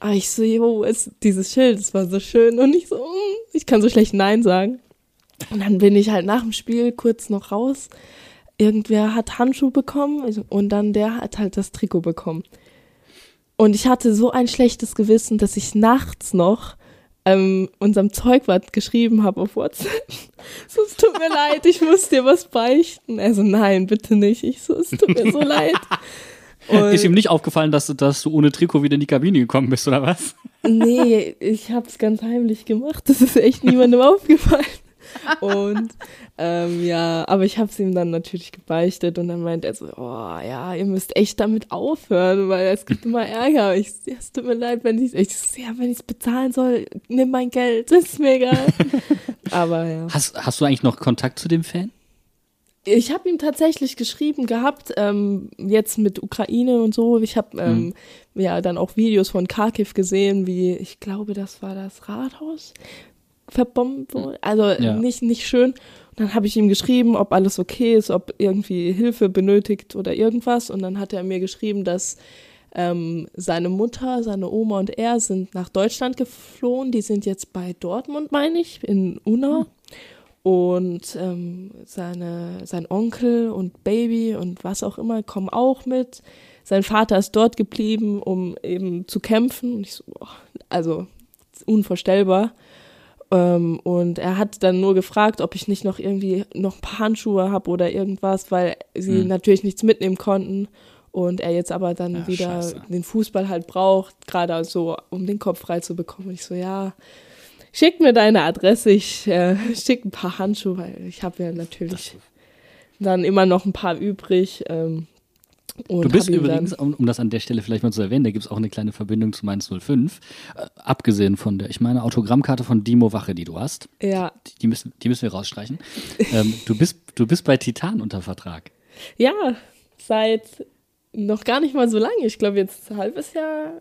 Aber ich so, jo, es, dieses Schild, das war so schön. Und ich so, mm, ich kann so schlecht Nein sagen. Und dann bin ich halt nach dem Spiel kurz noch raus. Irgendwer hat Handschuhe bekommen ich- und dann der hat halt das Trikot bekommen. Und ich hatte so ein schlechtes Gewissen, dass ich nachts noch ähm, unserem Zeugwart geschrieben habe auf WhatsApp. (laughs) So, es tut mir leid, ich muss dir was beichten. Er so, nein, bitte nicht. Ich so, es tut mir so leid. Und (laughs) Ist ihm nicht aufgefallen, dass, du- dass du ohne Trikot wieder in die Kabine gekommen bist, oder was? nee, ich habe es ganz heimlich gemacht. Das ist echt niemandem (laughs) aufgefallen. Und ähm, ja, aber ich habe es ihm dann natürlich gebeichtet und dann meint er so, oh ja, ihr müsst echt damit aufhören, weil es gibt immer Ärger. Ich, ja, es tut mir leid, wenn ich, so, ja, wenn ich es bezahlen soll, nimm mein Geld, das (laughs) ist mir egal. aber ja. Hast, hast du eigentlich noch Kontakt zu dem Fan? Ich habe ihm tatsächlich geschrieben gehabt, ähm, jetzt mit Ukraine und so. Ich habe ähm, ja dann auch Videos von Kharkiv gesehen, wie ich glaube, das war das Rathaus verbombt wurde. Also Ja. nicht nicht schön. Und dann habe ich ihm geschrieben, ob alles okay ist, ob irgendwie Hilfe benötigt oder irgendwas. Und dann hat er mir geschrieben, dass ähm, seine Mutter, seine Oma und er sind nach Deutschland geflohen. Die sind jetzt bei Dortmund, meine ich, in Unna. Und ähm, seine, sein Onkel und Baby und was auch immer kommen auch mit. Sein Vater ist dort geblieben, um eben zu kämpfen. Und ich so, boah, also unvorstellbar. Ähm, und er hat dann nur gefragt, ob ich nicht noch irgendwie noch ein paar Handschuhe habe oder irgendwas, weil sie Hm. natürlich nichts mitnehmen konnten. Und er jetzt aber dann Ja, wieder scheiße. den Fußball halt braucht, gerade so, um den Kopf frei zu bekommen. Und ich so, ja, schick mir deine Adresse, ich äh, (laughs) schick ein paar Handschuhe, weil ich habe ja natürlich dann immer noch ein paar übrig. Ähm, und Du bist übrigens, um, um das an der Stelle vielleicht mal zu erwähnen, da gibt es auch eine kleine Verbindung zu Mainz 05. Äh, abgesehen von der, ich meine, Autogrammkarte von Dimo Wache, die du hast. ja, Die, die, müssen, die müssen wir rausstreichen. ähm, du, bist, du bist bei Titan unter Vertrag. ja, seit noch gar nicht mal so lange. Ich glaube jetzt ein halbes Jahr.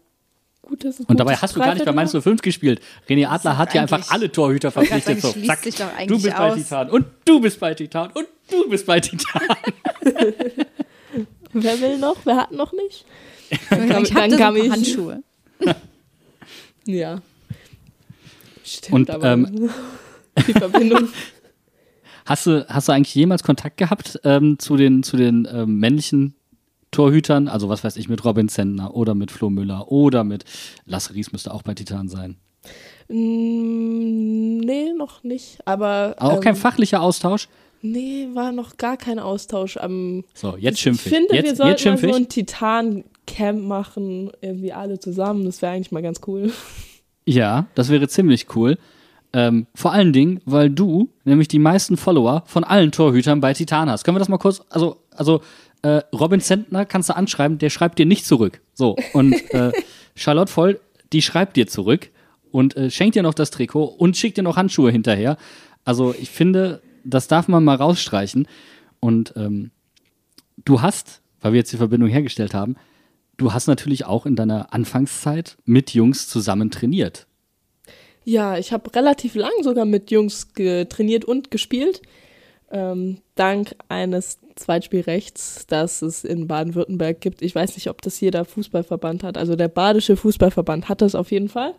Gutes, Und dabei hast du gar nicht bei Mainz 05 gespielt. René Adler hat ja einfach alle Torhüter verpflichtet. sagen, So, zack, du bist bei aus. Titan und du bist bei Titan und du bist bei Titan. (laughs) (laughs) Wer will noch? Wer hat noch nicht? Ich kam- habe dann kam ich. Handschuhe. (laughs) Ja. Stimmt, Und, aber ähm, (laughs) die Verbindung. Hast du, hast du eigentlich jemals Kontakt gehabt ähm, zu den, zu den ähm, männlichen Torhütern? Also was weiß ich, mit Robin Zentner oder mit Flo Müller oder mit Lasse Ries müsste auch bei Titan sein. Mm, nee, noch nicht. Aber. Aber auch kein ähm, fachlicher Austausch? Nee, war noch gar kein Austausch am. So, jetzt schimpfe ich. finde, jetzt, wir jetzt sollten mal so ein Titan-Camp machen, irgendwie alle zusammen. Das wäre eigentlich mal ganz cool. Ja, das wäre ziemlich cool. Ähm, vor allen Dingen, weil du nämlich die meisten Follower von allen Torhütern bei Titan hast. Können wir das mal kurz, also, also äh, Robin Zentner kannst du anschreiben, der schreibt dir nicht zurück. So, und äh, (laughs) Charlotte Voll, die schreibt dir zurück und äh, schenkt dir noch das Trikot und schickt dir noch Handschuhe hinterher. Also ich finde, das darf man mal rausstreichen. Und ähm, du hast, weil wir jetzt die Verbindung hergestellt haben, du hast natürlich auch in deiner Anfangszeit mit Jungs zusammen trainiert. Ja, ich habe relativ lang sogar mit Jungs trainiert und gespielt. Ähm, dank eines Zweitspielrechts, das es in Baden-Württemberg gibt. Ich weiß nicht, ob das jeder Fußballverband hat. Also der Badische Fußballverband hat das auf jeden Fall.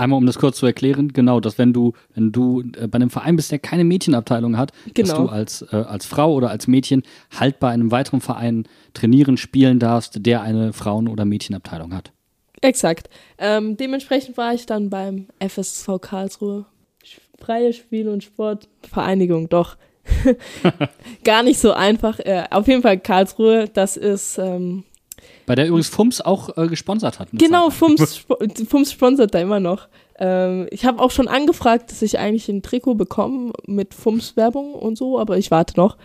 Einmal, um das kurz zu erklären, genau, dass wenn du, wenn du äh, bei einem Verein bist, der keine Mädchenabteilung hat, dass Genau. du als, äh, als Frau oder als Mädchen halt bei einem weiteren Verein trainieren, spielen darfst, der eine Frauen- oder Mädchenabteilung hat. Exakt. Ähm, dementsprechend war ich dann beim FSV Karlsruhe. Freie Spiel- und Sportvereinigung, doch. (laughs) Gar nicht so einfach. Äh, auf jeden Fall Karlsruhe, das ist ähm, Bei der übrigens FUMS auch äh, gesponsert hat. Genau. FUMS, FUMS sponsert da immer noch. Ähm, ich habe auch schon angefragt, dass ich eigentlich ein Trikot bekomme mit FUMS-Werbung und so, aber ich warte noch.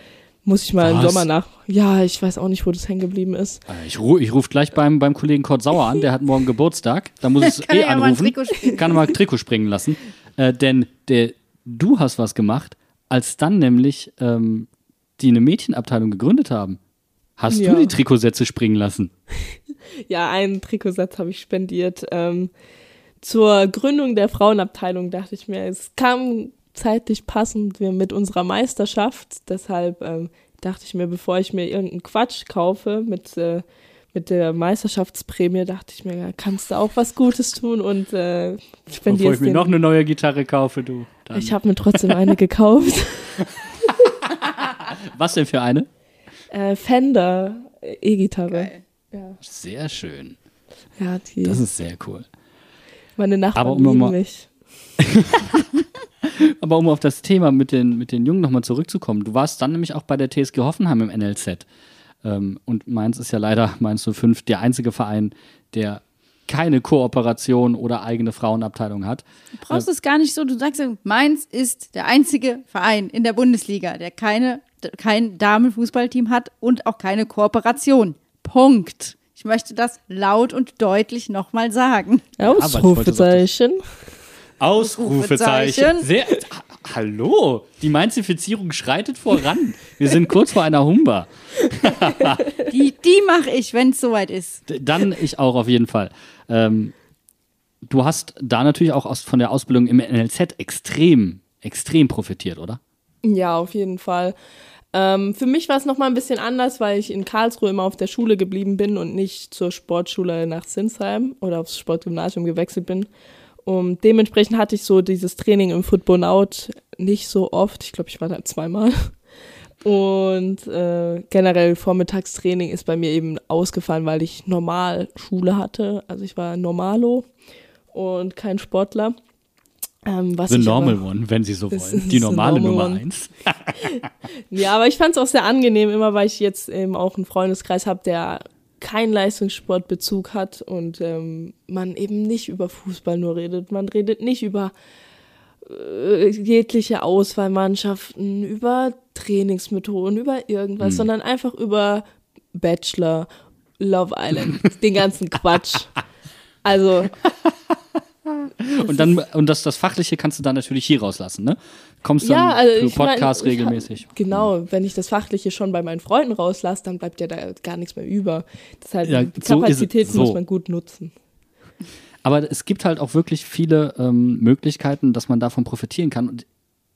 Muss ich mal im Was? Sommer nach. Ja, ich weiß auch nicht, wo das hängen geblieben ist. Äh, Ich, ru ich rufe gleich beim, beim Kollegen Kurt Sauer an, der hat morgen (laughs) Geburtstag. Da muss ich es (laughs) Kann eh anrufen. Trikot springen. Kann er mal ein Trikot springen lassen. Äh, denn der, du hast was gemacht, als dann nämlich ähm, die eine Mädchenabteilung gegründet haben. Hast Ja. du die Trikotsätze springen lassen? (laughs) Ja, einen Trikotsatz habe ich spendiert. Ähm, zur Gründung der Frauenabteilung dachte ich mir, es kam zeitlich passend mit unserer Meisterschaft. Deshalb ähm, dachte ich mir, bevor ich mir irgendeinen Quatsch kaufe mit, äh, mit der Meisterschaftsprämie, dachte ich mir, kannst du auch was Gutes tun und äh, Bevor spendierst ich mir noch eine neue Gitarre kaufe, du. Dann. Ich habe mir trotzdem eine gekauft. (laughs) was denn für eine? Äh, Fender äh, E-Gitarre. Ja, Sehr schön. ja die, Das ist sehr cool. meine Nachbarn Aber um lieben mal- mich. (laughs) Aber um auf das Thema mit den, mit den Jungen nochmal zurückzukommen, du warst dann nämlich auch bei der TSG Hoffenheim im NLZ. Ähm, und Mainz ist ja leider, Mainz 05, der einzige Verein, der keine Kooperation oder eigene Frauenabteilung hat. Du brauchst es gar nicht so. Du sagst, ja, Mainz ist der einzige Verein in der Bundesliga, der keine, kein Damenfußballteam hat und auch keine Kooperation. Punkt. Ich möchte das laut und deutlich nochmal sagen. Ausrufezeichen. Ausrufezeichen. Sehr, ha- hallo, die Mainzifizierung schreitet voran. Wir sind kurz vor einer Humba. (laughs) Die, die mache ich, wenn es soweit ist. Dann ich auch auf jeden Fall. Ähm, du hast da natürlich auch aus, von der Ausbildung im NLZ extrem, extrem profitiert, oder? Ja, auf jeden Fall. Ähm, für mich war es nochmal ein bisschen anders, weil ich in Karlsruhe immer auf der Schule geblieben bin und nicht zur Sportschule nach Sinsheim oder aufs Sportgymnasium gewechselt bin. Und dementsprechend hatte ich so dieses Training im Football Out nicht so oft. Ich glaube, ich war da zweimal. Und äh, generell Vormittagstraining ist bei mir eben ausgefallen, weil ich normal Schule hatte. Also ich war Normalo und kein Sportler. Ähm, The normal one, wenn Sie so (laughs) wollen. Die normale normal Nummer eins. (laughs) Ja, aber ich fand es auch sehr angenehm, immer weil ich jetzt eben auch einen Freundeskreis habe, der keinen Leistungssportbezug hat und ähm, man eben nicht über Fußball nur redet. Man redet nicht über äh, jegliche Auswahlmannschaften, über Trainingsmethoden, über irgendwas, Hm. sondern einfach über Bachelor, Love Island, den ganzen Quatsch. (laughs) Also, Und dann und das, das Fachliche kannst du dann natürlich hier rauslassen, ne? Kommst dann ja, also für ich mein, Podcast ich hab- regelmäßig. Genau, wenn ich das Fachliche schon bei meinen Freunden rauslasse, dann bleibt ja da gar nichts mehr über. Deshalb Ja, die so. Kapazitäten So. muss man gut nutzen. Aber es gibt halt auch wirklich viele ähm, Möglichkeiten, dass man davon profitieren kann. Und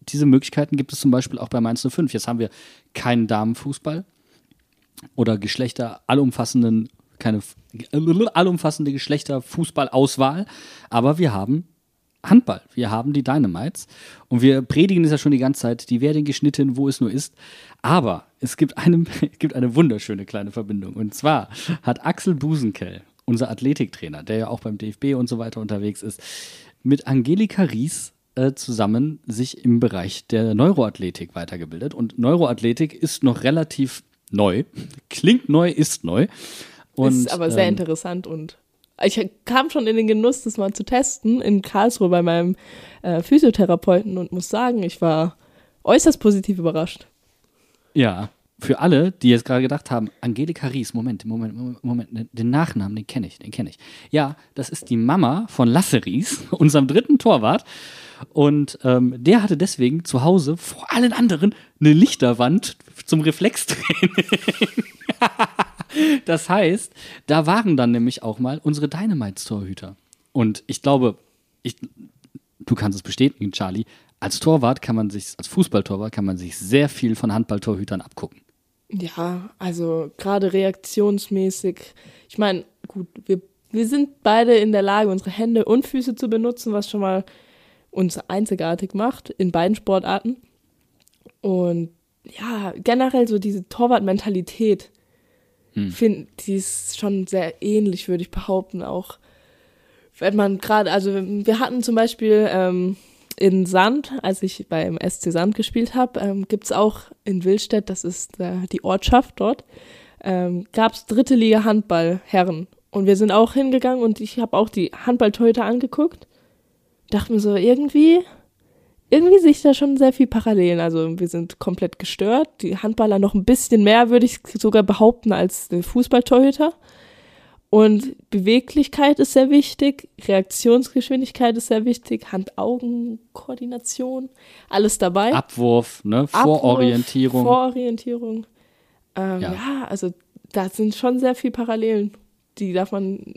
diese Möglichkeiten gibt es zum Beispiel auch bei Mainz 05. Jetzt haben wir keinen Damenfußball oder Geschlechter allumfassenden, keine allumfassende Geschlechterfußballauswahl, aber wir haben Handball. Wir haben die Dynamites und wir predigen es ja schon die ganze Zeit, die werden geschnitten, wo es nur ist. Aber es gibt eine, (laughs) gibt eine wunderschöne kleine Verbindung. Und zwar hat Axel Busenkell, unser Athletiktrainer, der ja auch beim DFB und so weiter unterwegs ist, mit Angelika Ries äh, zusammen sich im Bereich der Neuroathletik weitergebildet. Und Neuroathletik ist noch relativ neu. Klingt neu, ist neu. Und, ist aber sehr ähm, interessant und ich kam schon in den Genuss, das mal zu testen in Karlsruhe bei meinem äh, Physiotherapeuten und muss sagen, ich war äußerst positiv überrascht. Ja, für alle, die jetzt gerade gedacht haben, Angelika Ries, Moment, Moment, Moment, Moment, den Nachnamen, den kenne ich, den kenne ich. Ja, das ist die Mama von Lasse Ries, (laughs) unserem dritten Torwart. Und ähm, der hatte deswegen zu Hause vor allen anderen eine Lichterwand zum Reflextraining. (laughs) das heißt, da waren dann nämlich auch mal unsere Dynamites-Torhüter. Und ich glaube, ich, du kannst es bestätigen, Charlie, als Torwart kann man sich, als Fußballtorwart kann man sich sehr viel von Handballtorhütern abgucken. Ja, also gerade reaktionsmäßig. Ich meine, gut, wir, wir sind beide in der Lage, unsere Hände und Füße zu benutzen, was schon mal uns einzigartig macht in beiden Sportarten. Und ja, generell so diese Torwartmentalität, Hm. finde die ist schon sehr ähnlich, würde ich behaupten, auch wenn man gerade, also wir hatten zum Beispiel ähm, in Sand, als ich beim SC Sand gespielt habe, ähm, gibt es auch in Willstedt, das ist äh, die Ortschaft dort, ähm, gab es dritte Liga Handball Herren. Und wir sind auch hingegangen und ich habe auch die Handballtorhüter angeguckt. Dachte mir so, irgendwie, irgendwie sehe ich da schon sehr viel Parallelen. Also wir sind komplett gestört. Die Handballer noch ein bisschen mehr, würde ich sogar behaupten, als der Fußballtorhüter. Und Beweglichkeit ist sehr wichtig, Reaktionsgeschwindigkeit ist sehr wichtig, Hand-Augen-Koordination, alles dabei. Abwurf, ne? Abwurf, Vororientierung. Vororientierung. Ähm, Ja. ja. also da sind schon sehr viele Parallelen. Die darf man,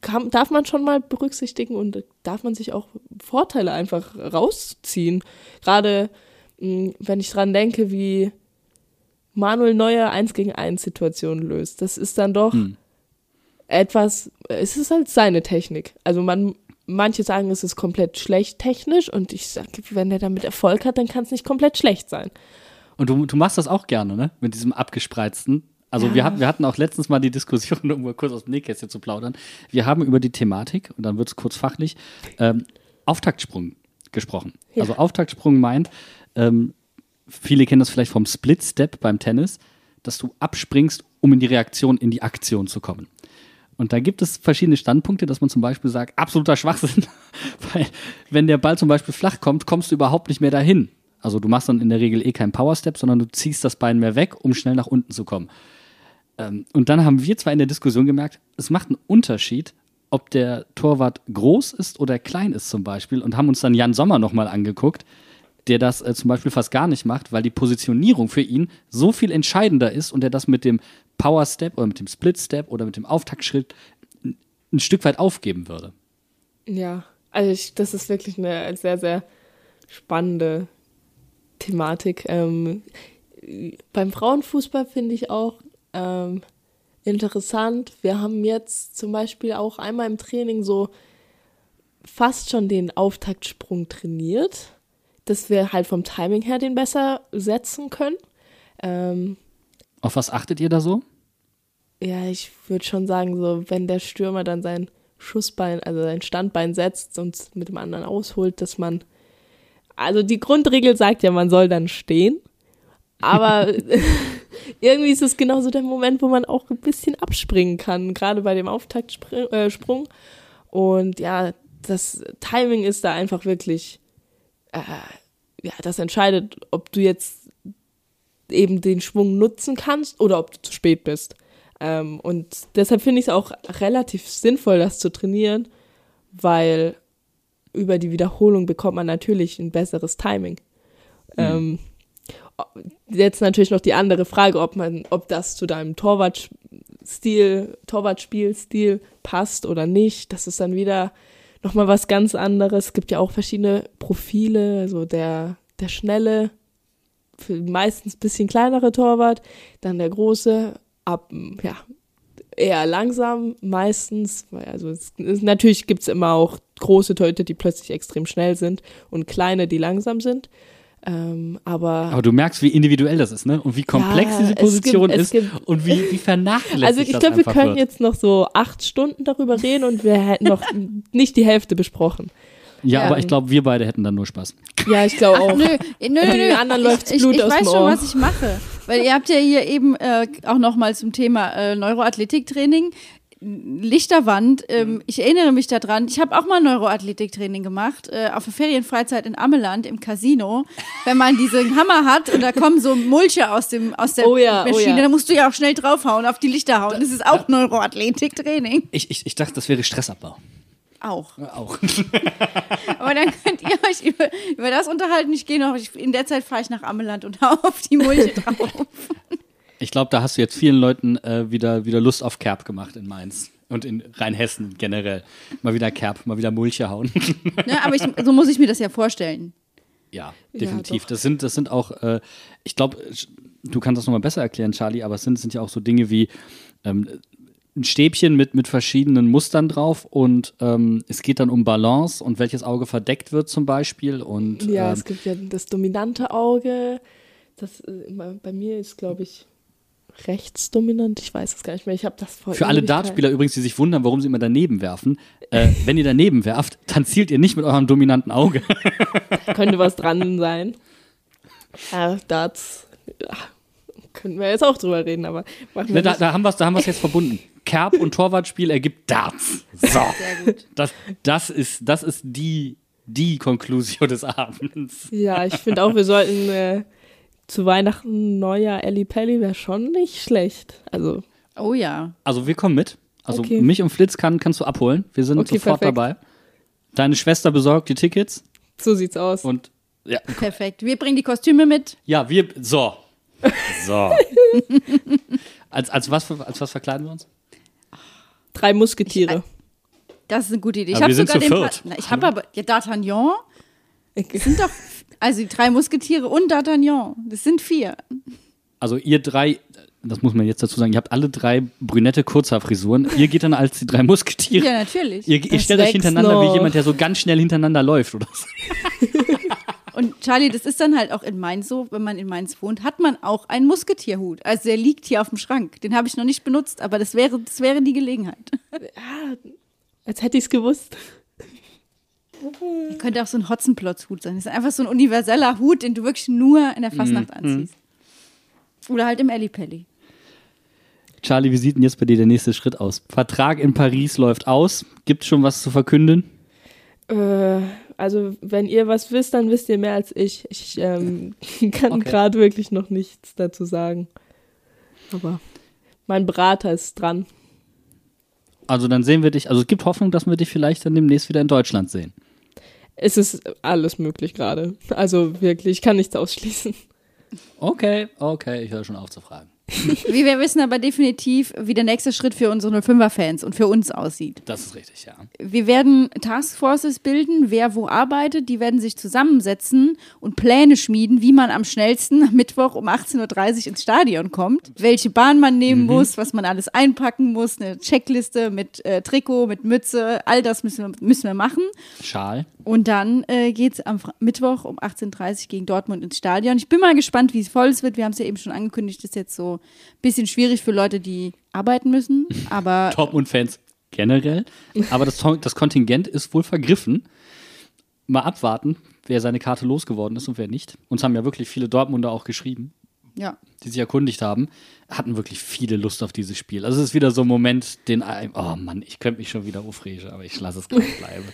kann, darf man schon mal berücksichtigen und darf man sich auch Vorteile einfach rausziehen. Gerade mh, wenn ich dran denke, wie Manuel Neuer 1 gegen 1 Situationen löst. Das ist dann doch Hm. etwas, es ist halt seine Technik. Also man, manche sagen, es ist komplett schlecht technisch und ich sage, wenn er damit Erfolg hat, dann kann es nicht komplett schlecht sein. Und du, du machst das auch gerne, ne? Mit diesem abgespreizten. Also wir, hatten, wir hatten auch letztens mal die Diskussion, (laughs) um mal kurz aus dem Nähkästchen zu plaudern. Wir haben über die Thematik, und dann wird es kurz fachlich, ähm, Auftaktsprung gesprochen. Ja. Also Auftaktsprung meint, ähm, viele kennen das vielleicht vom Split-Step beim Tennis, dass du abspringst, um in die Reaktion, in die Aktion zu kommen. Und da gibt es verschiedene Standpunkte, dass man zum Beispiel sagt, absoluter Schwachsinn, (laughs) weil wenn der Ball zum Beispiel flach kommt, kommst du überhaupt nicht mehr dahin. Also du machst dann in der Regel eh keinen Power-Step, sondern du ziehst das Bein mehr weg, um schnell nach unten zu kommen. Ähm, und dann haben wir zwar in der Diskussion gemerkt, es macht einen Unterschied, ob der Torwart groß ist oder klein ist zum Beispiel und haben uns dann Jan Sommer nochmal angeguckt, der das äh, zum Beispiel fast gar nicht macht, weil die Positionierung für ihn so viel entscheidender ist und er das mit dem Power Step oder mit dem Split Step oder mit dem Auftaktschritt ein, Stück weit aufgeben würde. Ja, also ich, das ist wirklich eine sehr, sehr spannende Thematik. Ähm, beim Frauenfußball finde ich auch ähm, interessant. Wir haben jetzt zum Beispiel auch einmal im Training so fast schon den Auftaktsprung trainiert, dass wir halt vom Timing her den besser setzen können. Ähm, Auf was achtet ihr da so? ja, ich würde schon sagen, so wenn der Stürmer dann sein Schussbein, also sein Standbein setzt und mit dem anderen ausholt, dass man, also die Grundregel sagt ja, man soll dann stehen, aber (laughs) irgendwie ist es genauso der Moment, wo man auch ein bisschen abspringen kann, gerade bei dem Auftaktsprung. Äh, und ja, das Timing ist da einfach wirklich, äh, ja, das entscheidet, ob du jetzt eben den Schwung nutzen kannst oder ob du zu spät bist. Ähm, und deshalb finde ich es auch relativ sinnvoll, das zu trainieren, weil über die Wiederholung bekommt man natürlich ein besseres Timing. Ähm, jetzt natürlich noch die andere Frage, ob man, ob das zu deinem Torwartstil, Torwartspielstil passt oder nicht. Das ist dann wieder nochmal was ganz anderes. Es gibt ja auch verschiedene Profile, also der, der schnelle, meistens ein bisschen kleinere Torwart, dann der große, ab, ja, eher langsam meistens. Also es, es, natürlich gibt's immer auch große Torhüter, die plötzlich extrem schnell sind und kleine, die langsam sind. Ähm, aber Aber du merkst, wie individuell das ist, ne? Und wie komplex Ja, diese es Position gibt- ist gibt- und wie, wie vernachlässigt also ich glaube, wir können wird. jetzt noch so acht Stunden darüber reden und wir hätten noch (laughs) nicht die Hälfte besprochen. Ja, Ja. aber ich glaube, wir beide hätten dann nur Spaß. Ja, ich glaube auch. Nö, nö, nö, Den nö. anderen ich, läuft's ich, Blut ich aus weiß schon, was ich mache. Weil ihr habt ja hier eben äh, auch nochmal zum Thema äh, Neuroathletiktraining. Lichterwand, ähm, ich erinnere mich daran, ich habe auch mal Neuroathletiktraining gemacht, äh, auf der Ferienfreizeit in Ammeland im Casino. Wenn man diesen (laughs) Hammer hat und da kommen so Mulche aus, dem, aus der Oh ja, oh Maschine, ja. da musst du ja auch schnell draufhauen, auf die Lichter hauen. Das ist auch Neuroathletiktraining. Ich, ich, ich dachte, das wäre Stressabbau. Auch. Auch. (laughs) Aber dann könnt ihr euch über, über das unterhalten. Ich gehe noch, ich, in der Zeit fahre ich nach Ammeland und hau auf die Mulche (laughs) drauf. Ich glaube, da hast du jetzt vielen Leuten äh, wieder, wieder Lust auf Kerb gemacht in Mainz. Und in Rheinhessen generell. Mal wieder Kerb, mal wieder Mulche hauen. (laughs) Ne, aber ich, so muss ich mir das ja vorstellen. ja, Ja, definitiv. doch. das sind, das sind auch, äh, ich glaube, du kannst das nochmal besser erklären, Charlie, aber es sind, sind ja auch so Dinge wie ähm, ein Stäbchen mit, mit verschiedenen Mustern drauf und ähm, es geht dann um Balance und welches Auge verdeckt wird zum Beispiel. Und Ja, ähm, es gibt ja das dominante Auge. Das äh, bei mir ist, glaube ich, rechtsdominant. Ich weiß es gar nicht mehr. Ich habe das vor Für alle Dartspieler übrigens, die sich wundern, warum sie immer daneben werfen. Äh, wenn ihr daneben werft, dann zielt ihr nicht mit eurem dominanten Auge. (laughs) Könnte was dran sein. Ja, Darts. Ja, können wir jetzt auch drüber reden, aber machen wir Ne, da, da haben wir es da haben wir's jetzt verbunden. Kerb und Torwartspiel ergibt Darts. So. Sehr gut. Das, das ist, das ist die, die Konklusion des Abends. Ja, ich finde auch, wir sollten äh, zu Weihnachten Neujahr Ellie Pelli wäre schon nicht schlecht. Also, Oh ja. Also wir kommen mit. Also Okay. mich und Flitz kann, kannst du abholen. Wir sind Okay, sofort perfekt. dabei. Deine Schwester besorgt die Tickets so sieht's aus. und ja, Perfekt. Wir bringen die Kostüme mit. ja wir so. So. (laughs) als, als, was, für- als was verkleiden wir uns? Drei Musketiere. Das ist eine gute Idee. Ich Aber habe sogar zu den Na, Ich habe aber ja D'Artagnan. Das sind doch also die drei Musketiere und D'Artagnan. Das sind vier. Also ihr drei, das muss man jetzt dazu sagen, ihr habt alle drei brünette Kurzhaarfrisuren. Ihr geht dann als die drei Musketiere. Ja, natürlich. Ihr, ihr stellt euch hintereinander wie noch. jemand, der so ganz schnell hintereinander läuft oder so. (laughs) Und Charlie, das ist dann halt auch in Mainz so, wenn man in Mainz wohnt, hat man auch einen Musketierhut. Also der liegt hier auf dem Schrank. Den habe ich noch nicht benutzt, aber das wäre, das wäre die Gelegenheit. Als hätte ich es gewusst. Könnte auch so ein Hotzenplotz-Hut sein. Das ist einfach so ein universeller Hut, den du wirklich nur in der Fastnacht anziehst. Oder halt im Ellipelli. Charlie, wie sieht denn jetzt bei dir der nächste Schritt aus? Vertrag in Paris läuft aus. Gibt schon was zu verkünden? Äh, also, wenn ihr was wisst, dann wisst ihr mehr als ich. Ich ähm, (laughs) kann Okay. gerade wirklich noch nichts dazu sagen. Aber mein Berater ist dran. Also dann sehen wir dich, also es gibt Hoffnung, dass wir dich vielleicht dann demnächst wieder in Deutschland sehen. Es ist alles möglich gerade. Also wirklich, ich kann nichts ausschließen. Okay, okay, ich höre schon auf zu fragen. (laughs) Wie wir wissen aber definitiv, wie der nächste Schritt für unsere 05er-Fans und für uns aussieht. Das ist richtig, ja. Wir werden Taskforces bilden, wer wo arbeitet. Die werden sich zusammensetzen und Pläne schmieden, wie man am schnellsten am Mittwoch um 18.30 Uhr ins Stadion kommt, welche Bahn man nehmen muss, was man alles einpacken muss, eine Checkliste mit äh, Trikot, mit Mütze, all das müssen wir, müssen wir machen. Schal. Und dann äh, geht es am Fra- Mittwoch um 18.30 Uhr gegen Dortmund ins Stadion. Ich bin mal gespannt, wie es voll es wird. Wir haben es ja eben schon angekündigt, ist jetzt so ein bisschen schwierig für Leute, die arbeiten müssen. (laughs) Aber Dortmund-Fans generell. Aber das, das Kontingent ist wohl vergriffen. Mal abwarten, wer seine Karte losgeworden ist und wer nicht. Uns haben ja wirklich viele Dortmunder auch geschrieben, ja, die sich erkundigt haben, hatten wirklich viele Lust auf dieses Spiel. Also es ist wieder so ein Moment, den, einem- oh Mann, ich könnte mich schon wieder aufregen, aber ich lasse es gleich (laughs) bleiben.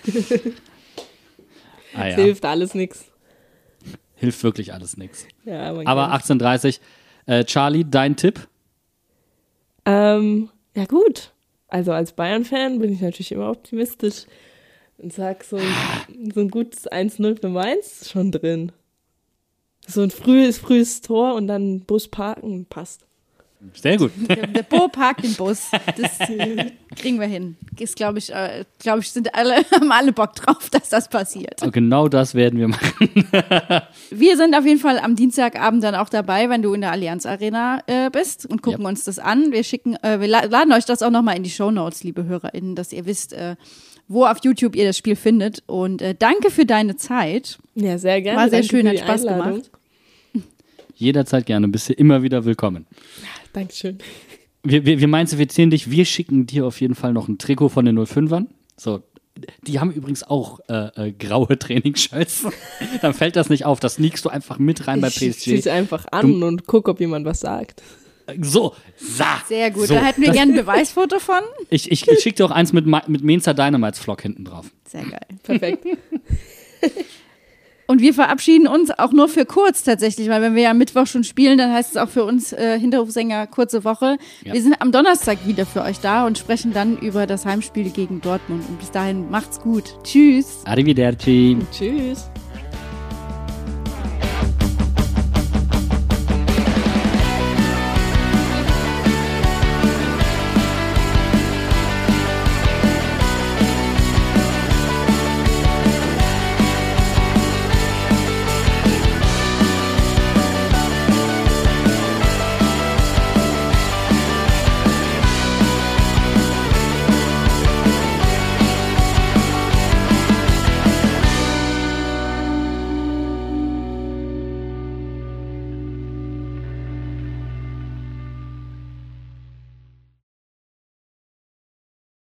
ah, ja. Hilft alles nichts. Hilft wirklich alles nichts. Ja, Aber kennt's. 18.30 äh, Charlie, dein Tipp? Ähm, ja gut. Also als Bayern-Fan bin ich natürlich immer optimistisch und sag so, ein- so ein gutes 1-0 für Mainz schon drin. So ein frühes, frühes Tor und dann Bus parken passt. Sehr gut. Der, der Bo parkt den Bus. Das (laughs) kriegen wir hin. Ist, glaube ich, äh, glaube ich, sind alle, (laughs) haben alle Bock drauf, dass das passiert. Und genau das werden wir machen. (laughs) Wir sind auf jeden Fall am Dienstagabend dann auch dabei, wenn du in der Allianz Arena äh, bist und gucken Ja. uns das an. Wir schicken, äh, wir la laden euch das auch nochmal in die Shownotes, liebe HörerInnen, dass ihr wisst, äh, wo auf YouTube ihr das Spiel findet. Und äh, danke für deine Zeit. Ja, sehr gerne. War sehr Danke schön, hat Spaß Einladung. gemacht. Jederzeit gerne, bist du immer wieder willkommen. Dankeschön. Wir, wir, wir meinsifizieren dich, wir schicken dir auf jeden Fall noch ein Trikot von den 05ern. So, die haben übrigens auch äh, äh, graue (laughs) Trainingsshirts. Dann fällt das nicht auf, das sneakst du einfach mit rein bei Ich zieh's PSG. einfach an und guck, ob jemand was sagt. So, sa. Sehr gut. So, da hätten wir gerne ein Beweisfoto von. Ich, ich, ich schicke dir auch eins mit, mit Mensa Dynamites Flock hinten drauf. Sehr geil. Perfekt. (laughs) Und wir verabschieden uns auch nur für kurz tatsächlich, weil wenn wir ja am Mittwoch schon spielen, dann heißt es auch für uns äh, Hinterhofsänger kurze Woche. Ja. Wir sind am Donnerstag wieder für euch da und sprechen dann über das Heimspiel gegen Dortmund. Und bis dahin macht's gut. Tschüss. Arrivederci. Tschüss.